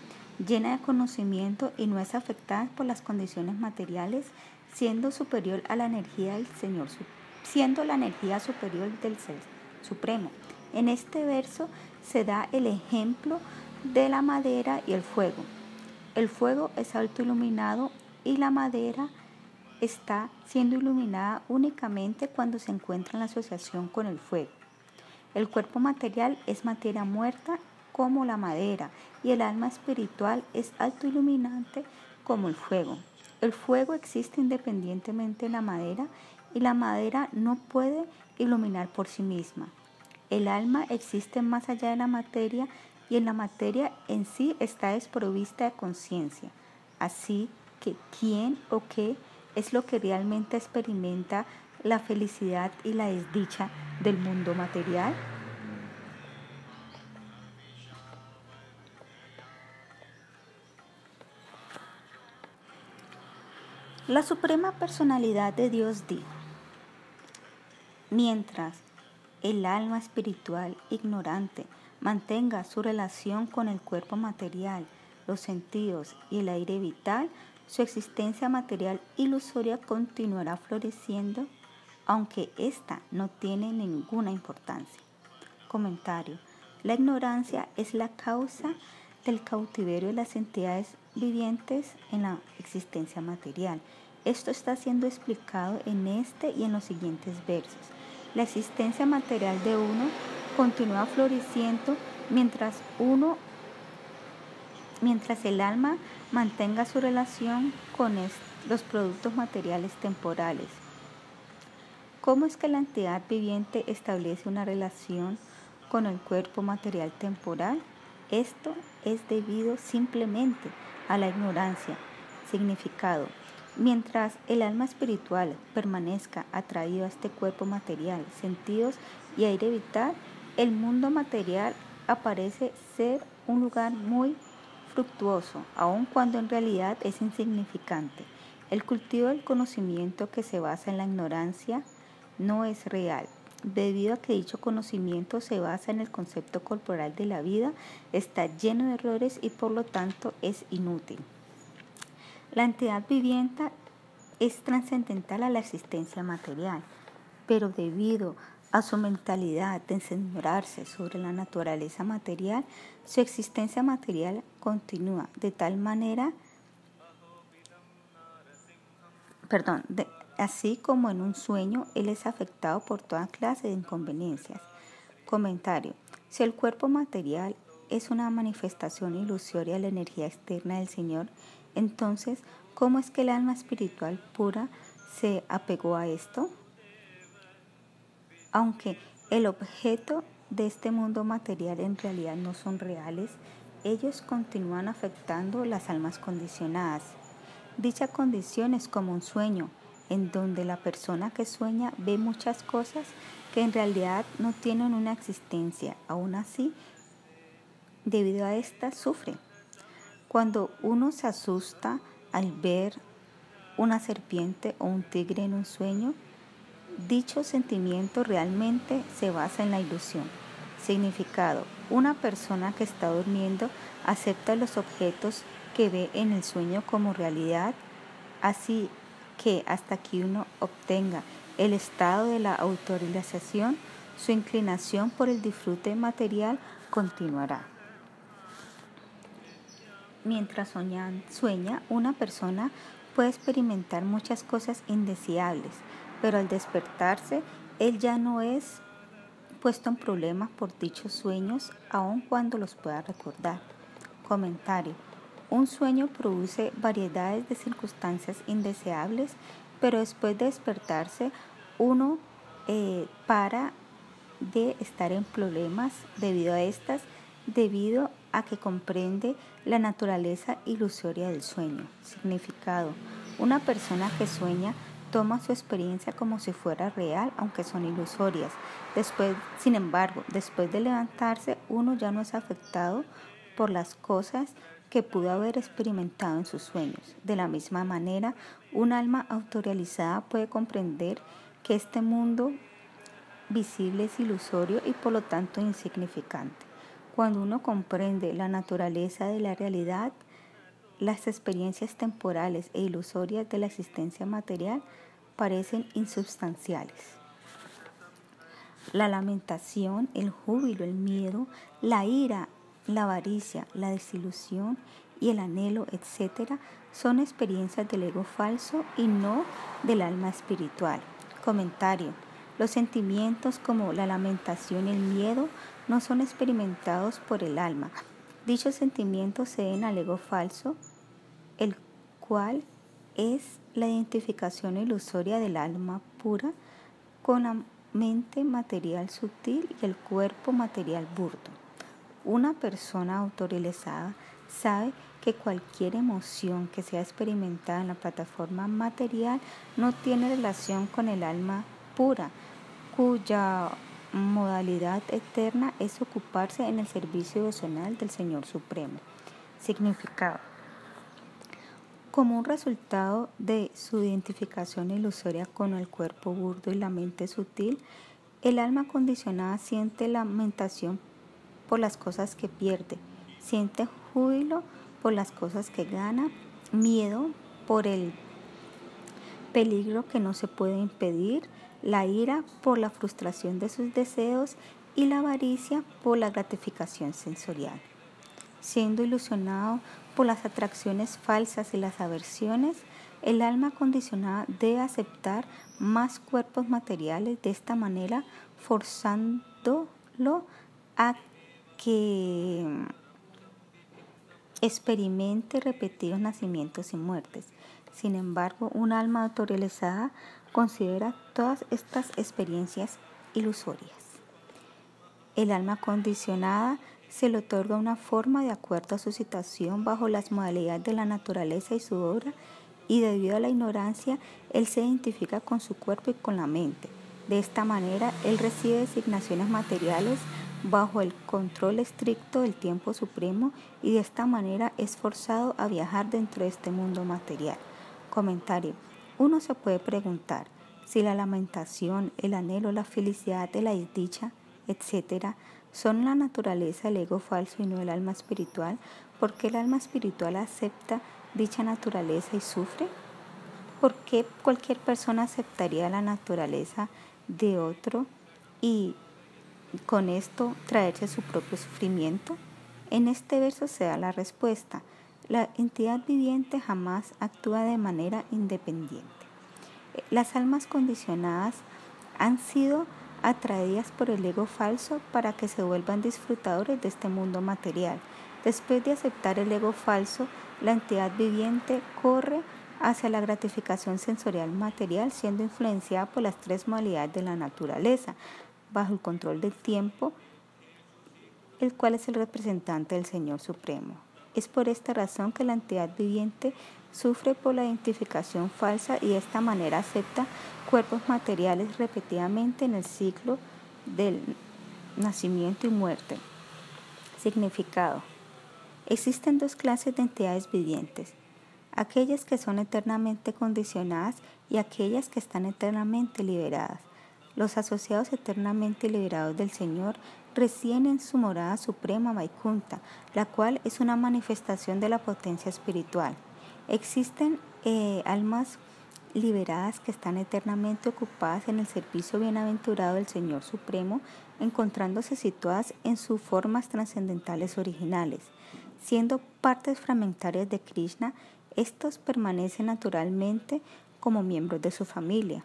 llena de conocimiento y no es afectada por las condiciones materiales siendo superior a la energía del Señor, siendo la energía superior del Ser Supremo. En este verso se da el ejemplo de la madera y el fuego. El fuego es autoiluminado y la madera está siendo iluminada únicamente cuando se encuentra en asociación con el fuego. El cuerpo material es materia muerta como la madera y el alma espiritual es autoiluminante como el fuego. El fuego existe independientemente de la madera y la madera no puede iluminar por sí misma. El alma existe más allá de la materia y en la materia en sí está desprovista de conciencia. Así que quién o qué es lo que realmente experimenta la felicidad y la desdicha del mundo material. La Suprema Personalidad de Dios dijo, mientras el alma espiritual ignorante mantenga su relación con el cuerpo material, los sentidos y el aire vital, su existencia material ilusoria continuará floreciendo, aunque ésta no tiene ninguna importancia. Comentario. La ignorancia es la causa del cautiverio de las entidades vivientes en la existencia material. Esto está siendo explicado en este y en los siguientes versos. La existencia material de uno continúa floreciendo mientras uno mientras el alma mantenga su relación con los productos materiales temporales. ¿Cómo es que la entidad viviente establece una relación con el cuerpo material temporal? Esto es debido simplemente a la ignorancia. Significado. Mientras el alma espiritual permanezca atraído a este cuerpo material, sentidos y aire vital, el mundo material aparece ser un lugar muy fructuoso, aun cuando en realidad es insignificante. El cultivo del conocimiento que se basa en la ignorancia no es real. Debido a que dicho conocimiento se basa en el concepto corporal de la vida, está lleno de errores y por lo tanto es inútil. La entidad viviente es trascendental a la existencia material, pero debido a su mentalidad de enseñorarse sobre la naturaleza material, su existencia material continúa de tal manera, perdón, así como en un sueño, él es afectado por toda clase de inconveniencias. Comentario. Si el cuerpo material es una manifestación ilusoria de la energía externa del Señor, entonces, ¿cómo es que el alma espiritual pura se apegó a esto? Aunque el objeto de este mundo material en realidad no son reales, ellos continúan afectando las almas condicionadas. Dicha condición es como un sueño, en donde la persona que sueña ve muchas cosas que en realidad no tienen una existencia. Aún así, debido a esta, sufre. Cuando uno se asusta al ver una serpiente o un tigre en un sueño, dicho sentimiento realmente se basa en la ilusión. Significado. Una persona que está durmiendo acepta los objetos que ve en el sueño como realidad, así que hasta que uno obtenga el estado de la autorización, su inclinación por el disfrute material continuará. Mientras sueña, una persona puede experimentar muchas cosas indeseables, pero al despertarse, él ya no es puesto en problemas por dichos sueños, aun cuando los pueda recordar. Comentario. Un sueño produce variedades de circunstancias indeseables, pero después de despertarse, uno eh, para de estar en problemas debido a estas, debido a que comprende la naturaleza ilusoria del sueño. Significado. Una persona que sueña toma su experiencia como si fuera real, aunque son ilusorias. Después, sin embargo, después de levantarse, uno ya no es afectado por las cosas que pudo haber experimentado en sus sueños. De la misma manera, un alma autorrealizada puede comprender que este mundo visible es ilusorio y por lo tanto insignificante. Cuando uno comprende la naturaleza de la realidad, las experiencias temporales e ilusorias de la existencia material parecen insubstanciales. La lamentación, el júbilo, el miedo, la ira, la avaricia, la desilusión y el anhelo, etc., son experiencias del ego falso y no del alma espiritual. Comentario. Los sentimientos como la lamentación y el miedo no son experimentados por el alma. Dichos sentimientos se den al ego falso, el cual es la identificación ilusoria del alma pura con la mente material sutil y el cuerpo material burdo. Una persona autorizada sabe que cualquier emoción que sea experimentada en la plataforma material no tiene relación con el alma pura, cuya modalidad eterna es ocuparse en el servicio devocional del Señor Supremo. Significado. Como un resultado de su identificación ilusoria con el cuerpo burdo y la mente sutil, el alma condicionada siente lamentación por las cosas que pierde, siente júbilo por las cosas que gana, miedo por el peligro que no se puede impedir, la ira por la frustración de sus deseos y la avaricia por la gratificación sensorial. Siendo ilusionado por las atracciones falsas y las aversiones, el alma condicionada debe aceptar más cuerpos materiales de esta manera, forzándolo a que experimente repetidos nacimientos y muertes. Sin embargo, un alma autorrealizada considera todas estas experiencias ilusorias. El alma condicionada se le otorga una forma de acuerdo a su situación bajo las modalidades de la naturaleza y su obra y debido a la ignorancia, él se identifica con su cuerpo y con la mente. De esta manera, él recibe designaciones materiales bajo el control estricto del tiempo supremo y de esta manera es forzado a viajar dentro de este mundo material. Comentario. Uno se puede preguntar si la lamentación, el anhelo, la felicidad, la desdicha, etc., son la naturaleza del ego falso y no el alma espiritual, ¿por qué el alma espiritual acepta dicha naturaleza y sufre? ¿Por qué cualquier persona aceptaría la naturaleza de otro y con esto traerse su propio sufrimiento? En este verso se da la respuesta. La entidad viviente jamás actúa de manera independiente. Las almas condicionadas han sido atraídas por el ego falso para que se vuelvan disfrutadores de este mundo material. Después de aceptar el ego falso, la entidad viviente corre hacia la gratificación sensorial material siendo influenciada por las tres modalidades de la naturaleza, bajo el control del tiempo, el cual es el representante del Señor Supremo. Es por esta razón que la entidad viviente sufre por la identificación falsa y de esta manera acepta cuerpos materiales repetidamente en el ciclo del nacimiento y muerte. Significado. Existen dos clases de entidades vivientes, aquellas que son eternamente condicionadas y aquellas que están eternamente liberadas. Los asociados eternamente liberados del Señor residen en su morada suprema Vaikunta, la cual es una manifestación de la potencia espiritual. Existen eh, almas liberadas que están eternamente ocupadas en el servicio bienaventurado del Señor Supremo, encontrándose situadas en sus formas trascendentales originales. Siendo partes fragmentarias de Krishna, estos permanecen naturalmente como miembros de su familia.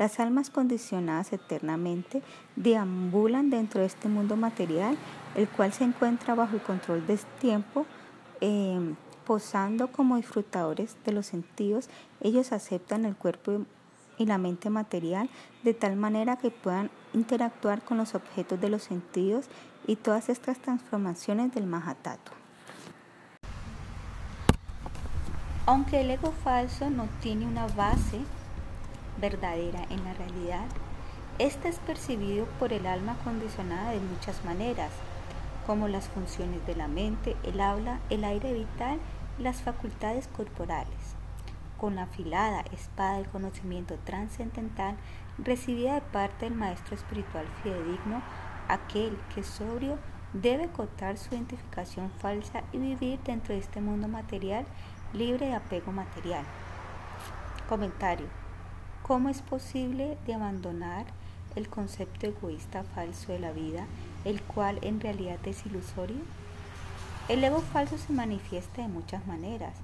Las almas condicionadas eternamente deambulan dentro de este mundo material, el cual se encuentra bajo el control del tiempo. Eh, posando como disfrutadores de los sentidos, ellos aceptan el cuerpo y la mente material de tal manera que puedan interactuar con los objetos de los sentidos y todas estas transformaciones del Mahatato. Aunque el ego falso no tiene una base verdadera en la realidad, este es percibido por el alma condicionada de muchas maneras, como las funciones de la mente, el habla, el aire vital las facultades corporales. Con la afilada espada del conocimiento trascendental recibida de parte del maestro espiritual fidedigno, aquel que sobrio debe cortar su identificación falsa y vivir dentro de este mundo material libre de apego material. Comentario. ¿Cómo es posible de abandonar el concepto egoísta falso de la vida, el cual en realidad es ilusorio? El ego falso se manifiesta de muchas maneras,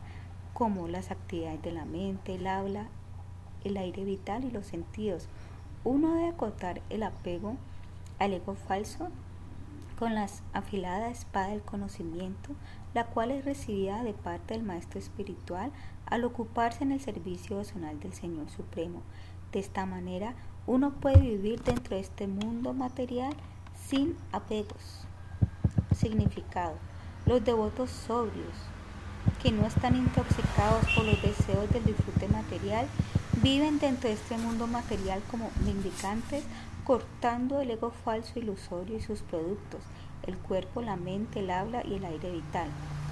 como las actividades de la mente, el habla, el aire vital y los sentidos. Uno debe acotar el apego al ego falso con la afilada espada del conocimiento, la cual es recibida de parte del Maestro Espiritual al ocuparse en el servicio personal del Señor Supremo. De esta manera, uno puede vivir dentro de este mundo material sin apegos. Significado. Los devotos sobrios, que no están intoxicados por los deseos del disfrute material, viven dentro de este mundo material como mendicantes, cortando el ego falso ilusorio y sus productos, el cuerpo, la mente, el habla y el aire vital.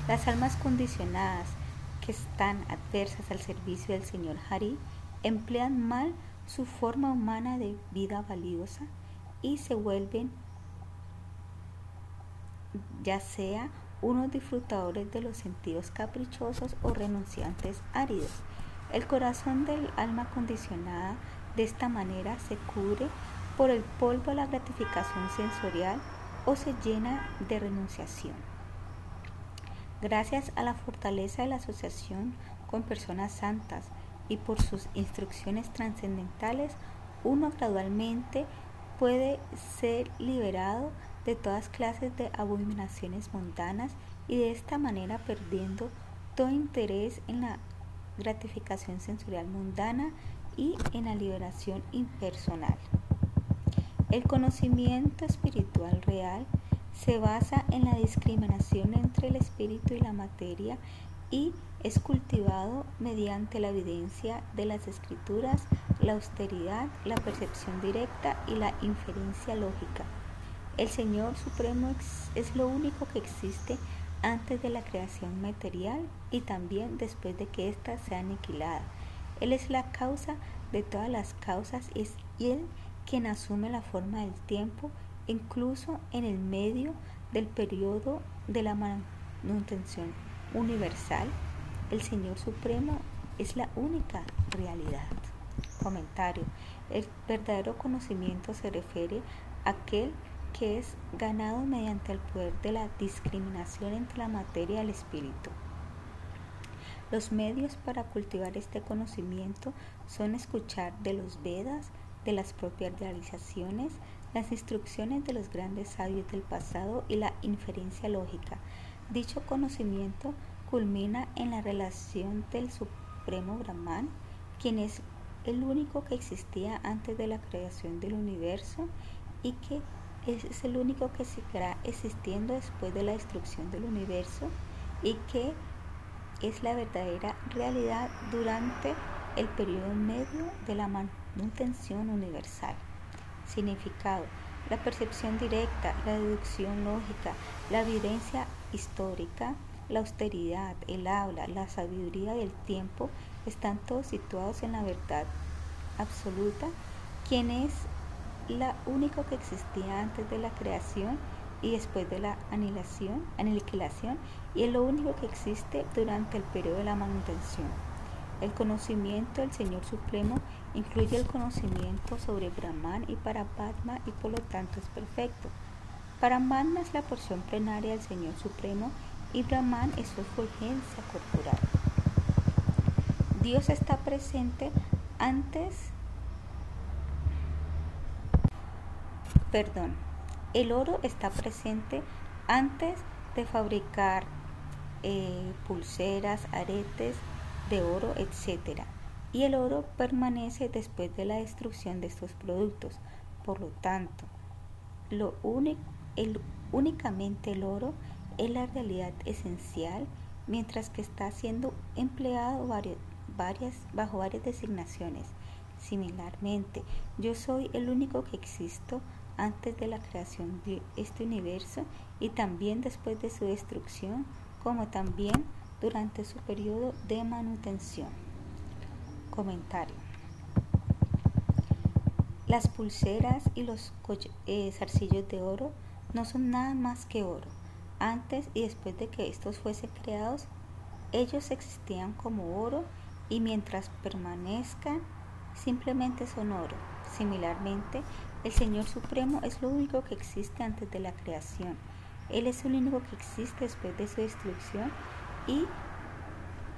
Las almas condicionadas que están adversas al servicio del Señor Hari emplean mal su forma humana de vida valiosa y se vuelven ya sea unos disfrutadores de los sentidos caprichosos o renunciantes áridos. El corazón del alma condicionada de esta manera se cubre por el polvo de la gratificación sensorial o se llena de renunciación. Gracias a la fortaleza de la asociación con personas santas y por sus instrucciones trascendentales, uno gradualmente puede ser liberado de todas clases de abominaciones mundanas y de esta manera perdiendo todo interés en la gratificación sensorial mundana y en la liberación impersonal. El conocimiento espiritual real se basa en la discriminación entre el espíritu y la materia y es cultivado mediante la evidencia de las escrituras, la austeridad, la percepción directa y la inferencia lógica. El Señor Supremo es lo único que existe antes de la creación material y también después de que ésta sea aniquilada. Él es la causa de todas las causas y es Él quien asume la forma del tiempo, incluso en el medio del periodo de la manutención universal. El Señor Supremo es la única realidad. Comentario. El verdadero conocimiento se refiere a aquel que es ganado mediante el poder de la discriminación entre la materia y el espíritu. Los medios para cultivar este conocimiento son escuchar de los Vedas, de las propias realizaciones, las instrucciones de los grandes sabios del pasado y la inferencia lógica. Dicho conocimiento culmina en la relación del Supremo Brahman, quien es el único que existía antes de la creación del universo y que es el único que seguirá existiendo después de la destrucción del universo y que es la verdadera realidad durante el periodo medio de la manutención universal. Significado. La percepción directa, la deducción lógica, la evidencia histórica, la austeridad, el habla, la sabiduría del tiempo están todos situados en la verdad absoluta, quien es la única que existía antes de la creación y después de la aniquilación y es lo único que existe durante el periodo de la manutención. El conocimiento del Señor Supremo incluye el conocimiento sobre Brahman y Paramatma y por lo tanto es perfecto. Paramatma es la porción plenaria del Señor Supremo y Brahman es su fulgencia corporal. Dios está presente antes perdón, el oro está presente antes de fabricar eh, pulseras, aretes de oro, etc. Y el oro permanece después de la destrucción de estos productos. Por lo tanto, únicamente el oro es la realidad esencial, mientras que está siendo empleado bajo varias designaciones. Similarmente, yo soy el único que existo antes de la creación de este universo y también después de su destrucción, como también durante su periodo de manutención. Comentario. Las pulseras y los eh, zarcillos de oro no son nada más que oro. Antes y después de que estos fuesen creados, ellos existían como oro y mientras permanezcan, simplemente son oro. Similarmente, el Señor Supremo es lo único que existe antes de la creación. Él es el único que existe después de su destrucción y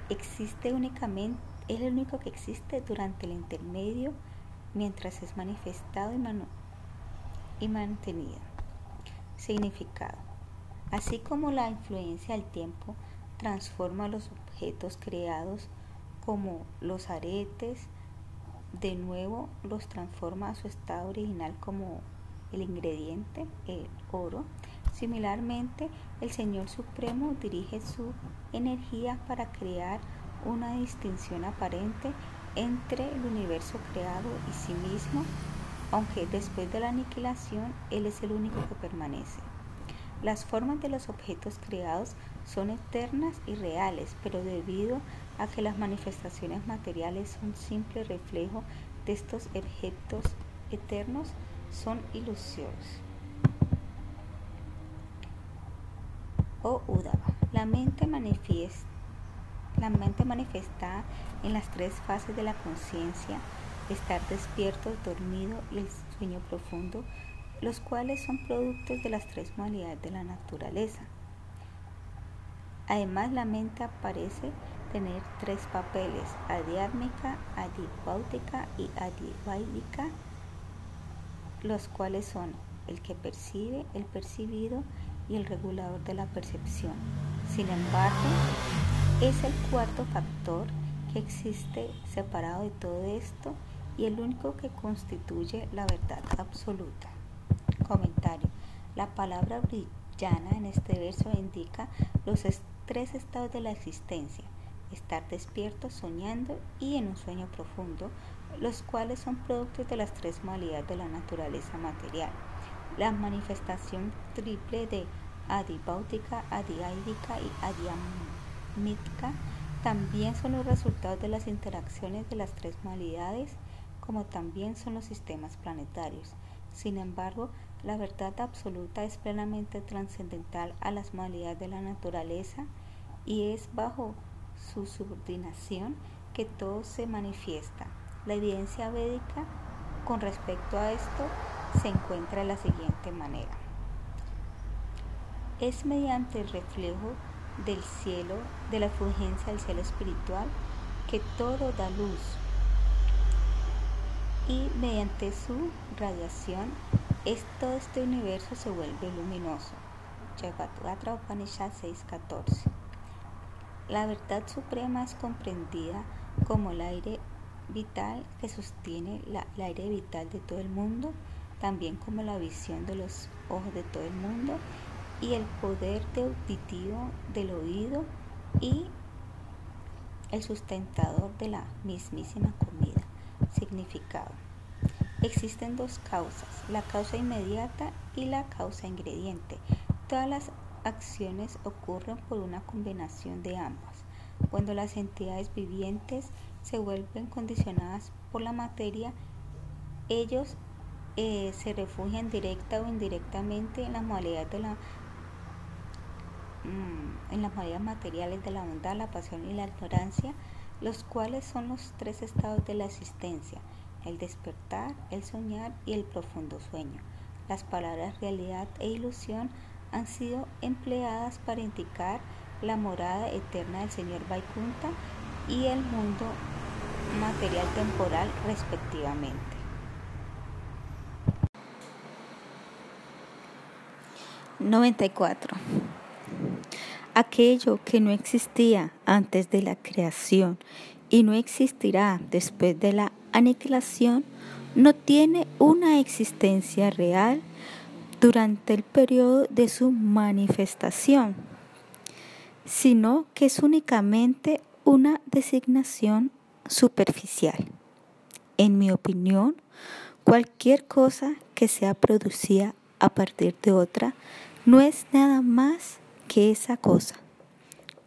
existe únicamente, es el único que existe durante el intermedio mientras es manifestado y, y mantenido. Significado. Así como la influencia del tiempo transforma los objetos creados como los aretes, de nuevo los transforma a su estado original como el ingrediente, el oro. Similarmente, el Señor Supremo dirige su energía para crear una distinción aparente entre el universo creado y sí mismo, aunque después de la aniquilación Él es el único que permanece. Las formas de los objetos creados son eternas y reales, pero debido a que las manifestaciones materiales son simple reflejo de estos objetos eternos, son ilusiones. Oh Udava, la mente manifiesta la mente manifestada en las tres fases de la conciencia, estar despierto, dormido y el sueño profundo, los cuales son productos de las tres modalidades de la naturaleza. Además, la mente parece tener tres papeles, adiármica, adipáutica y adiváidica, los cuales son el que percibe, el percibido y el regulador de la percepción. Sin embargo, es el cuarto factor que existe separado de todo esto y el único que constituye la verdad absoluta. Comentario. La palabra brillana en este verso indica los tres estados de la existencia, estar despierto, soñando y en un sueño profundo, los cuales son productos de las tres modalidades de la naturaleza material. La manifestación triple de adibáutica, adiáidica y adiamítica también son los resultados de las interacciones de las tres modalidades, como también son los sistemas planetarios. Sin embargo, la verdad absoluta es plenamente trascendental a las modalidades de la naturaleza y es bajo su subordinación que todo se manifiesta. La evidencia védica con respecto a esto se encuentra de la siguiente manera. Es mediante el reflejo del cielo, de la fulgencia del cielo espiritual, que todo da luz. Y mediante su radiación, es, todo este universo se vuelve luminoso. Upanishad 6.14 La verdad suprema es comprendida como el aire vital que sostiene el aire vital de todo el mundo, también como la visión de los ojos de todo el mundo y el poder de auditivo del oído y el sustentador de la mismísima comida. Significado. Existen dos causas, la causa inmediata y la causa ingrediente. Todas las acciones ocurren por una combinación de ambas. Cuando las entidades vivientes se vuelven condicionadas por la materia, ellos eh, se refugian directa o indirectamente en las modalidades de la en las mayorías materiales de la bondad, la pasión y la ignorancia, los cuales son los tres estados de la existencia, el despertar, el soñar y el profundo sueño. Las palabras realidad e ilusión han sido empleadas para indicar la morada eterna del Señor Vaikunta y el mundo material temporal respectivamente. 94. Aquello que no existía antes de la creación y no existirá después de la aniquilación no tiene una existencia real durante el periodo de su manifestación, sino que es únicamente una designación superficial. En mi opinión, cualquier cosa que sea producida a partir de otra no es nada más que esa cosa.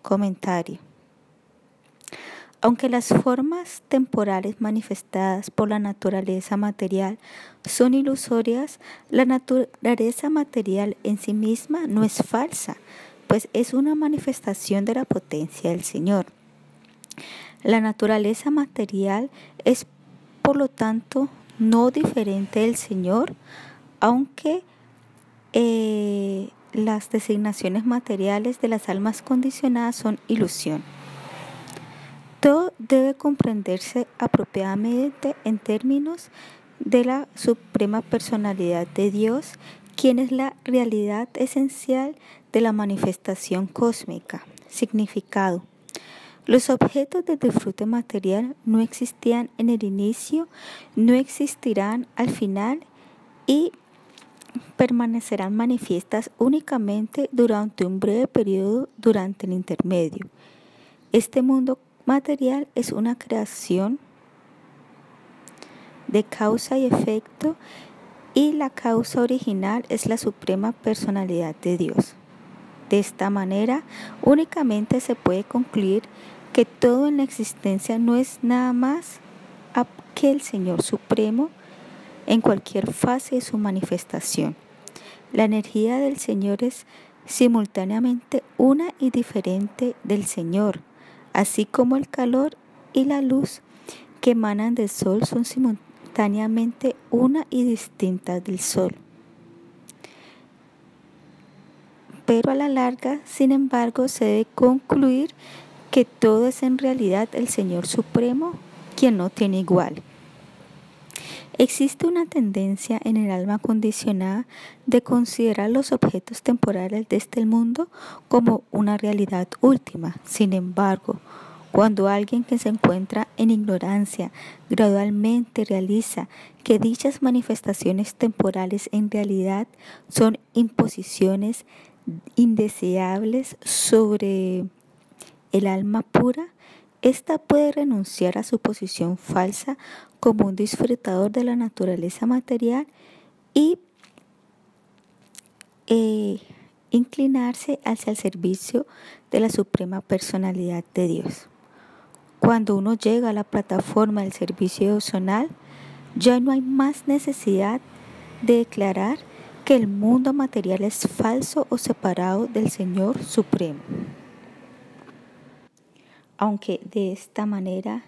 Comentario. Aunque las formas temporales manifestadas por la naturaleza material son ilusorias, la naturaleza material en sí misma no es falsa, pues es una manifestación de la potencia del Señor. La naturaleza material es, por lo tanto, no diferente del Señor, aunque eh, las designaciones materiales de las almas condicionadas son ilusión. Todo debe comprenderse apropiadamente en términos de la suprema personalidad de Dios, quien es la realidad esencial de la manifestación cósmica. Significado. Los objetos de disfrute material no existían en el inicio, no existirán al final y permanecerán manifiestas únicamente durante un breve periodo durante el intermedio. Este mundo material es una creación de causa y efecto y la causa original es la suprema personalidad de Dios. De esta manera, únicamente se puede concluir que todo en la existencia no es nada más que el Señor Supremo en cualquier fase de su manifestación. La energía del Señor es simultáneamente una y diferente del Señor, así como el calor y la luz que emanan del sol son simultáneamente una y distinta del sol. Pero a la larga, sin embargo, se debe concluir que todo es en realidad el Señor Supremo, quien no tiene igual. Existe una tendencia en el alma condicionada de considerar los objetos temporales de este mundo como una realidad última. Sin embargo, cuando alguien que se encuentra en ignorancia gradualmente realiza que dichas manifestaciones temporales en realidad son imposiciones indeseables sobre el alma pura, ésta puede renunciar a su posición falsa como un disfrutador de la naturaleza material y eh, inclinarse hacia el servicio de la suprema personalidad de Dios. Cuando uno llega a la plataforma del servicio devocional, ya no hay más necesidad de declarar que el mundo material es falso o separado del Señor Supremo. Aunque de esta manera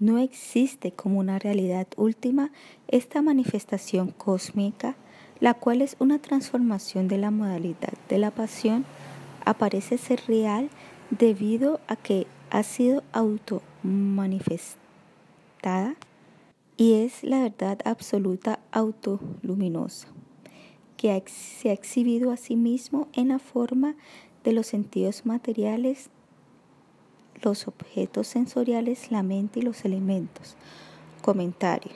no existe como una realidad última esta manifestación cósmica, la cual es una transformación de la modalidad de la pasión, aparece ser real debido a que ha sido auto manifestada y es la verdad absoluta autoluminosa, que se ha exhibido a sí mismo en la forma de los sentidos materiales, los objetos sensoriales, la mente y los elementos. Comentario.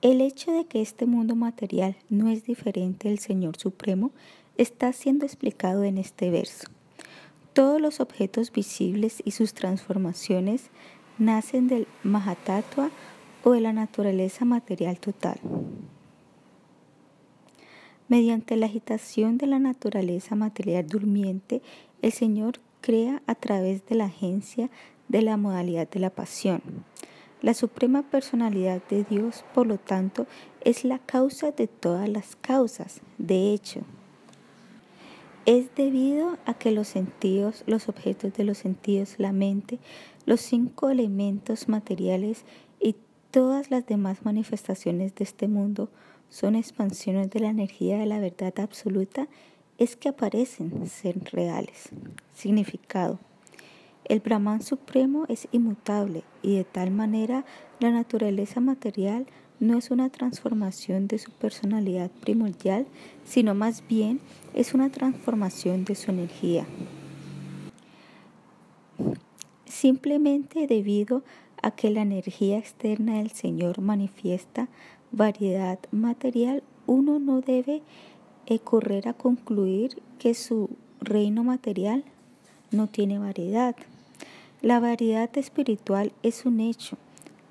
El hecho de que este mundo material no es diferente del Señor Supremo está siendo explicado en este verso. Todos los objetos visibles y sus transformaciones nacen del Mahatattva o de la naturaleza material total. Mediante la agitación de la naturaleza material durmiente, el Señor crea a través de la agencia de la modalidad de la pasión. La suprema personalidad de Dios, por lo tanto, es la causa de todas las causas. De hecho, es debido a que los sentidos, los objetos de los sentidos, la mente, los cinco elementos materiales y todas las demás manifestaciones de este mundo son expansiones de la energía de la verdad absoluta, es que aparecen ser reales. Significado. El Brahman Supremo es inmutable y de tal manera la naturaleza material no es una transformación de su personalidad primordial, sino más bien es una transformación de su energía. Simplemente debido a que la energía externa del Señor manifiesta variedad material, uno no debe correr a concluir que su reino material no tiene variedad. La variedad espiritual es un hecho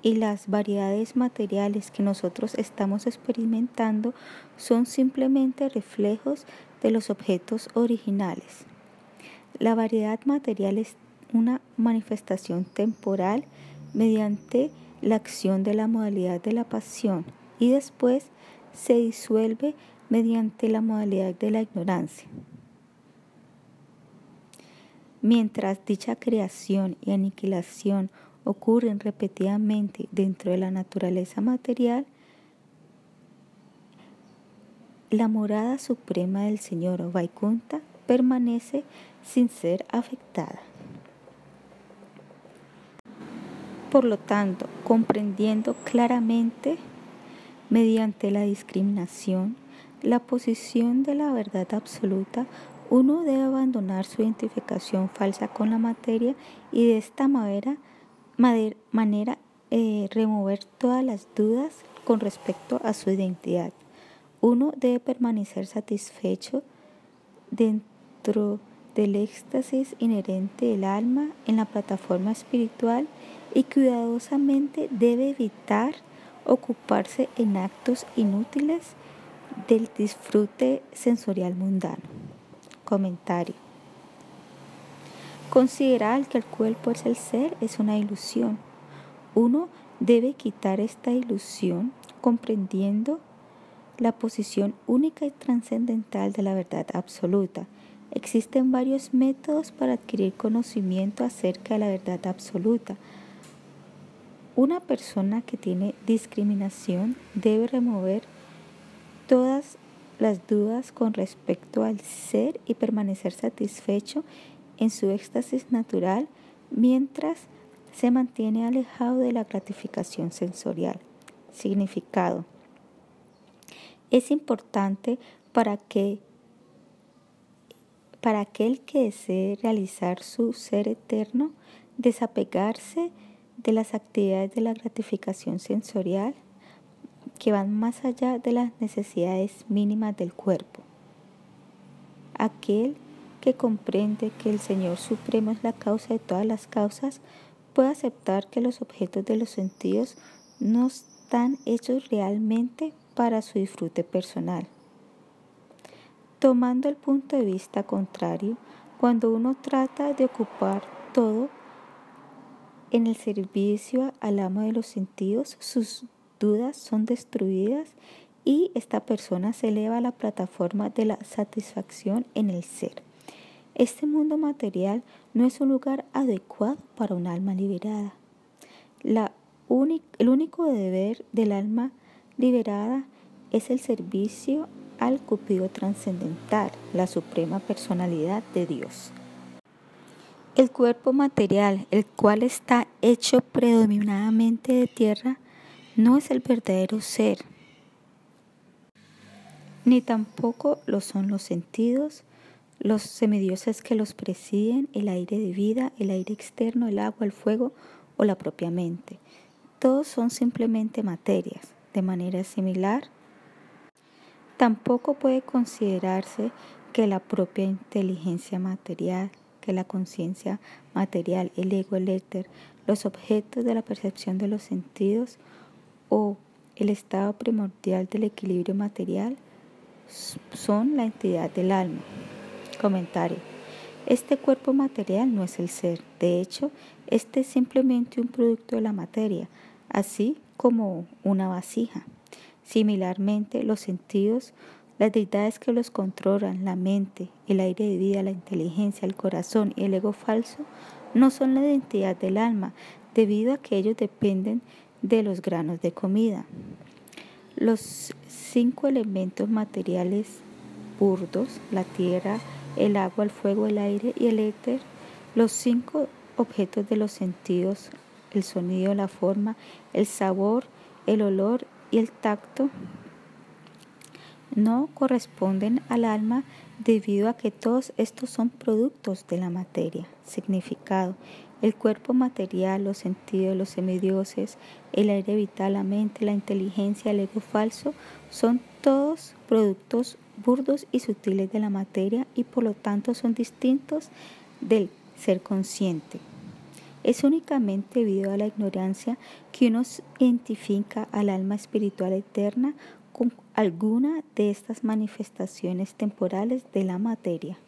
y las variedades materiales que nosotros estamos experimentando son simplemente reflejos de los objetos originales. La variedad material es una manifestación temporal mediante la acción de la modalidad de la pasión y después se disuelve mediante la modalidad de la ignorancia. Mientras dicha creación y aniquilación ocurren repetidamente dentro de la naturaleza material, la morada suprema del Señor Vaikunta permanece sin ser afectada. Por lo tanto, comprendiendo claramente mediante la discriminación la posición de la verdad absoluta, uno debe abandonar su identificación falsa con la materia y de esta manera, eh, remover todas las dudas con respecto a su identidad. Uno debe permanecer satisfecho dentro del éxtasis inherente del alma en la plataforma espiritual y cuidadosamente debe evitar ocuparse en actos inútiles del disfrute sensorial mundano. Comentario. Considerar que el cuerpo es el ser es una ilusión. Uno debe quitar esta ilusión comprendiendo la posición única y trascendental de la verdad absoluta. Existen varios métodos para adquirir conocimiento acerca de la verdad absoluta. Una persona que tiene discriminación debe remover todas las dudas con respecto al ser y permanecer satisfecho en su éxtasis natural mientras se mantiene alejado de la gratificación sensorial. Significado. Es importante para que para aquel que desee realizar su ser eterno, desapegarse de las actividades de la gratificación sensorial que van más allá de las necesidades mínimas del cuerpo. Aquel que comprende que el Señor Supremo es la causa de todas las causas, puede aceptar que los objetos de los sentidos no están hechos realmente para su disfrute personal. Tomando el punto de vista contrario, cuando uno trata de ocupar todo en el servicio al amo de los sentidos, sus dudas son destruidas y esta persona se eleva a la plataforma de la satisfacción en el ser. Este mundo material no es un lugar adecuado para un alma liberada. el único deber del alma liberada es el servicio al Cupido trascendental, la suprema personalidad de Dios. El cuerpo material, el cual está hecho predominadamente de tierra, no es el verdadero ser, ni tampoco lo son los sentidos, los semidioses que los presiden, el aire de vida, el aire externo, el agua, el fuego o la propia mente. Todos son simplemente materias. De manera similar, tampoco puede considerarse que la propia inteligencia material, que la conciencia material, el ego, el éter, los objetos de la percepción de los sentidos o el estado primordial del equilibrio material son la entidad del alma. Comentario. Este cuerpo material no es el ser. De hecho, este es simplemente un producto de la materia, así como una vasija. Similarmente, los sentidos, las deidades que los controlan, la mente, el aire de vida, la inteligencia, el corazón y el ego falso, no son la identidad del alma, debido a que ellos dependen de los granos de comida. Los cinco elementos materiales burdos, la tierra, el agua, el fuego, el aire y el éter, los cinco objetos de los sentidos, el sonido, la forma, el sabor, el olor y el tacto, no corresponden al alma debido a que todos estos son productos de la materia. Significado. El cuerpo material, los sentidos, los semidioses, el aire vital, la mente, la inteligencia, el ego falso, son todos productos burdos y sutiles de la materia y por lo tanto son distintos del ser consciente. Es únicamente debido a la ignorancia que uno identifica al alma espiritual eterna con alguna de estas manifestaciones temporales de la materia.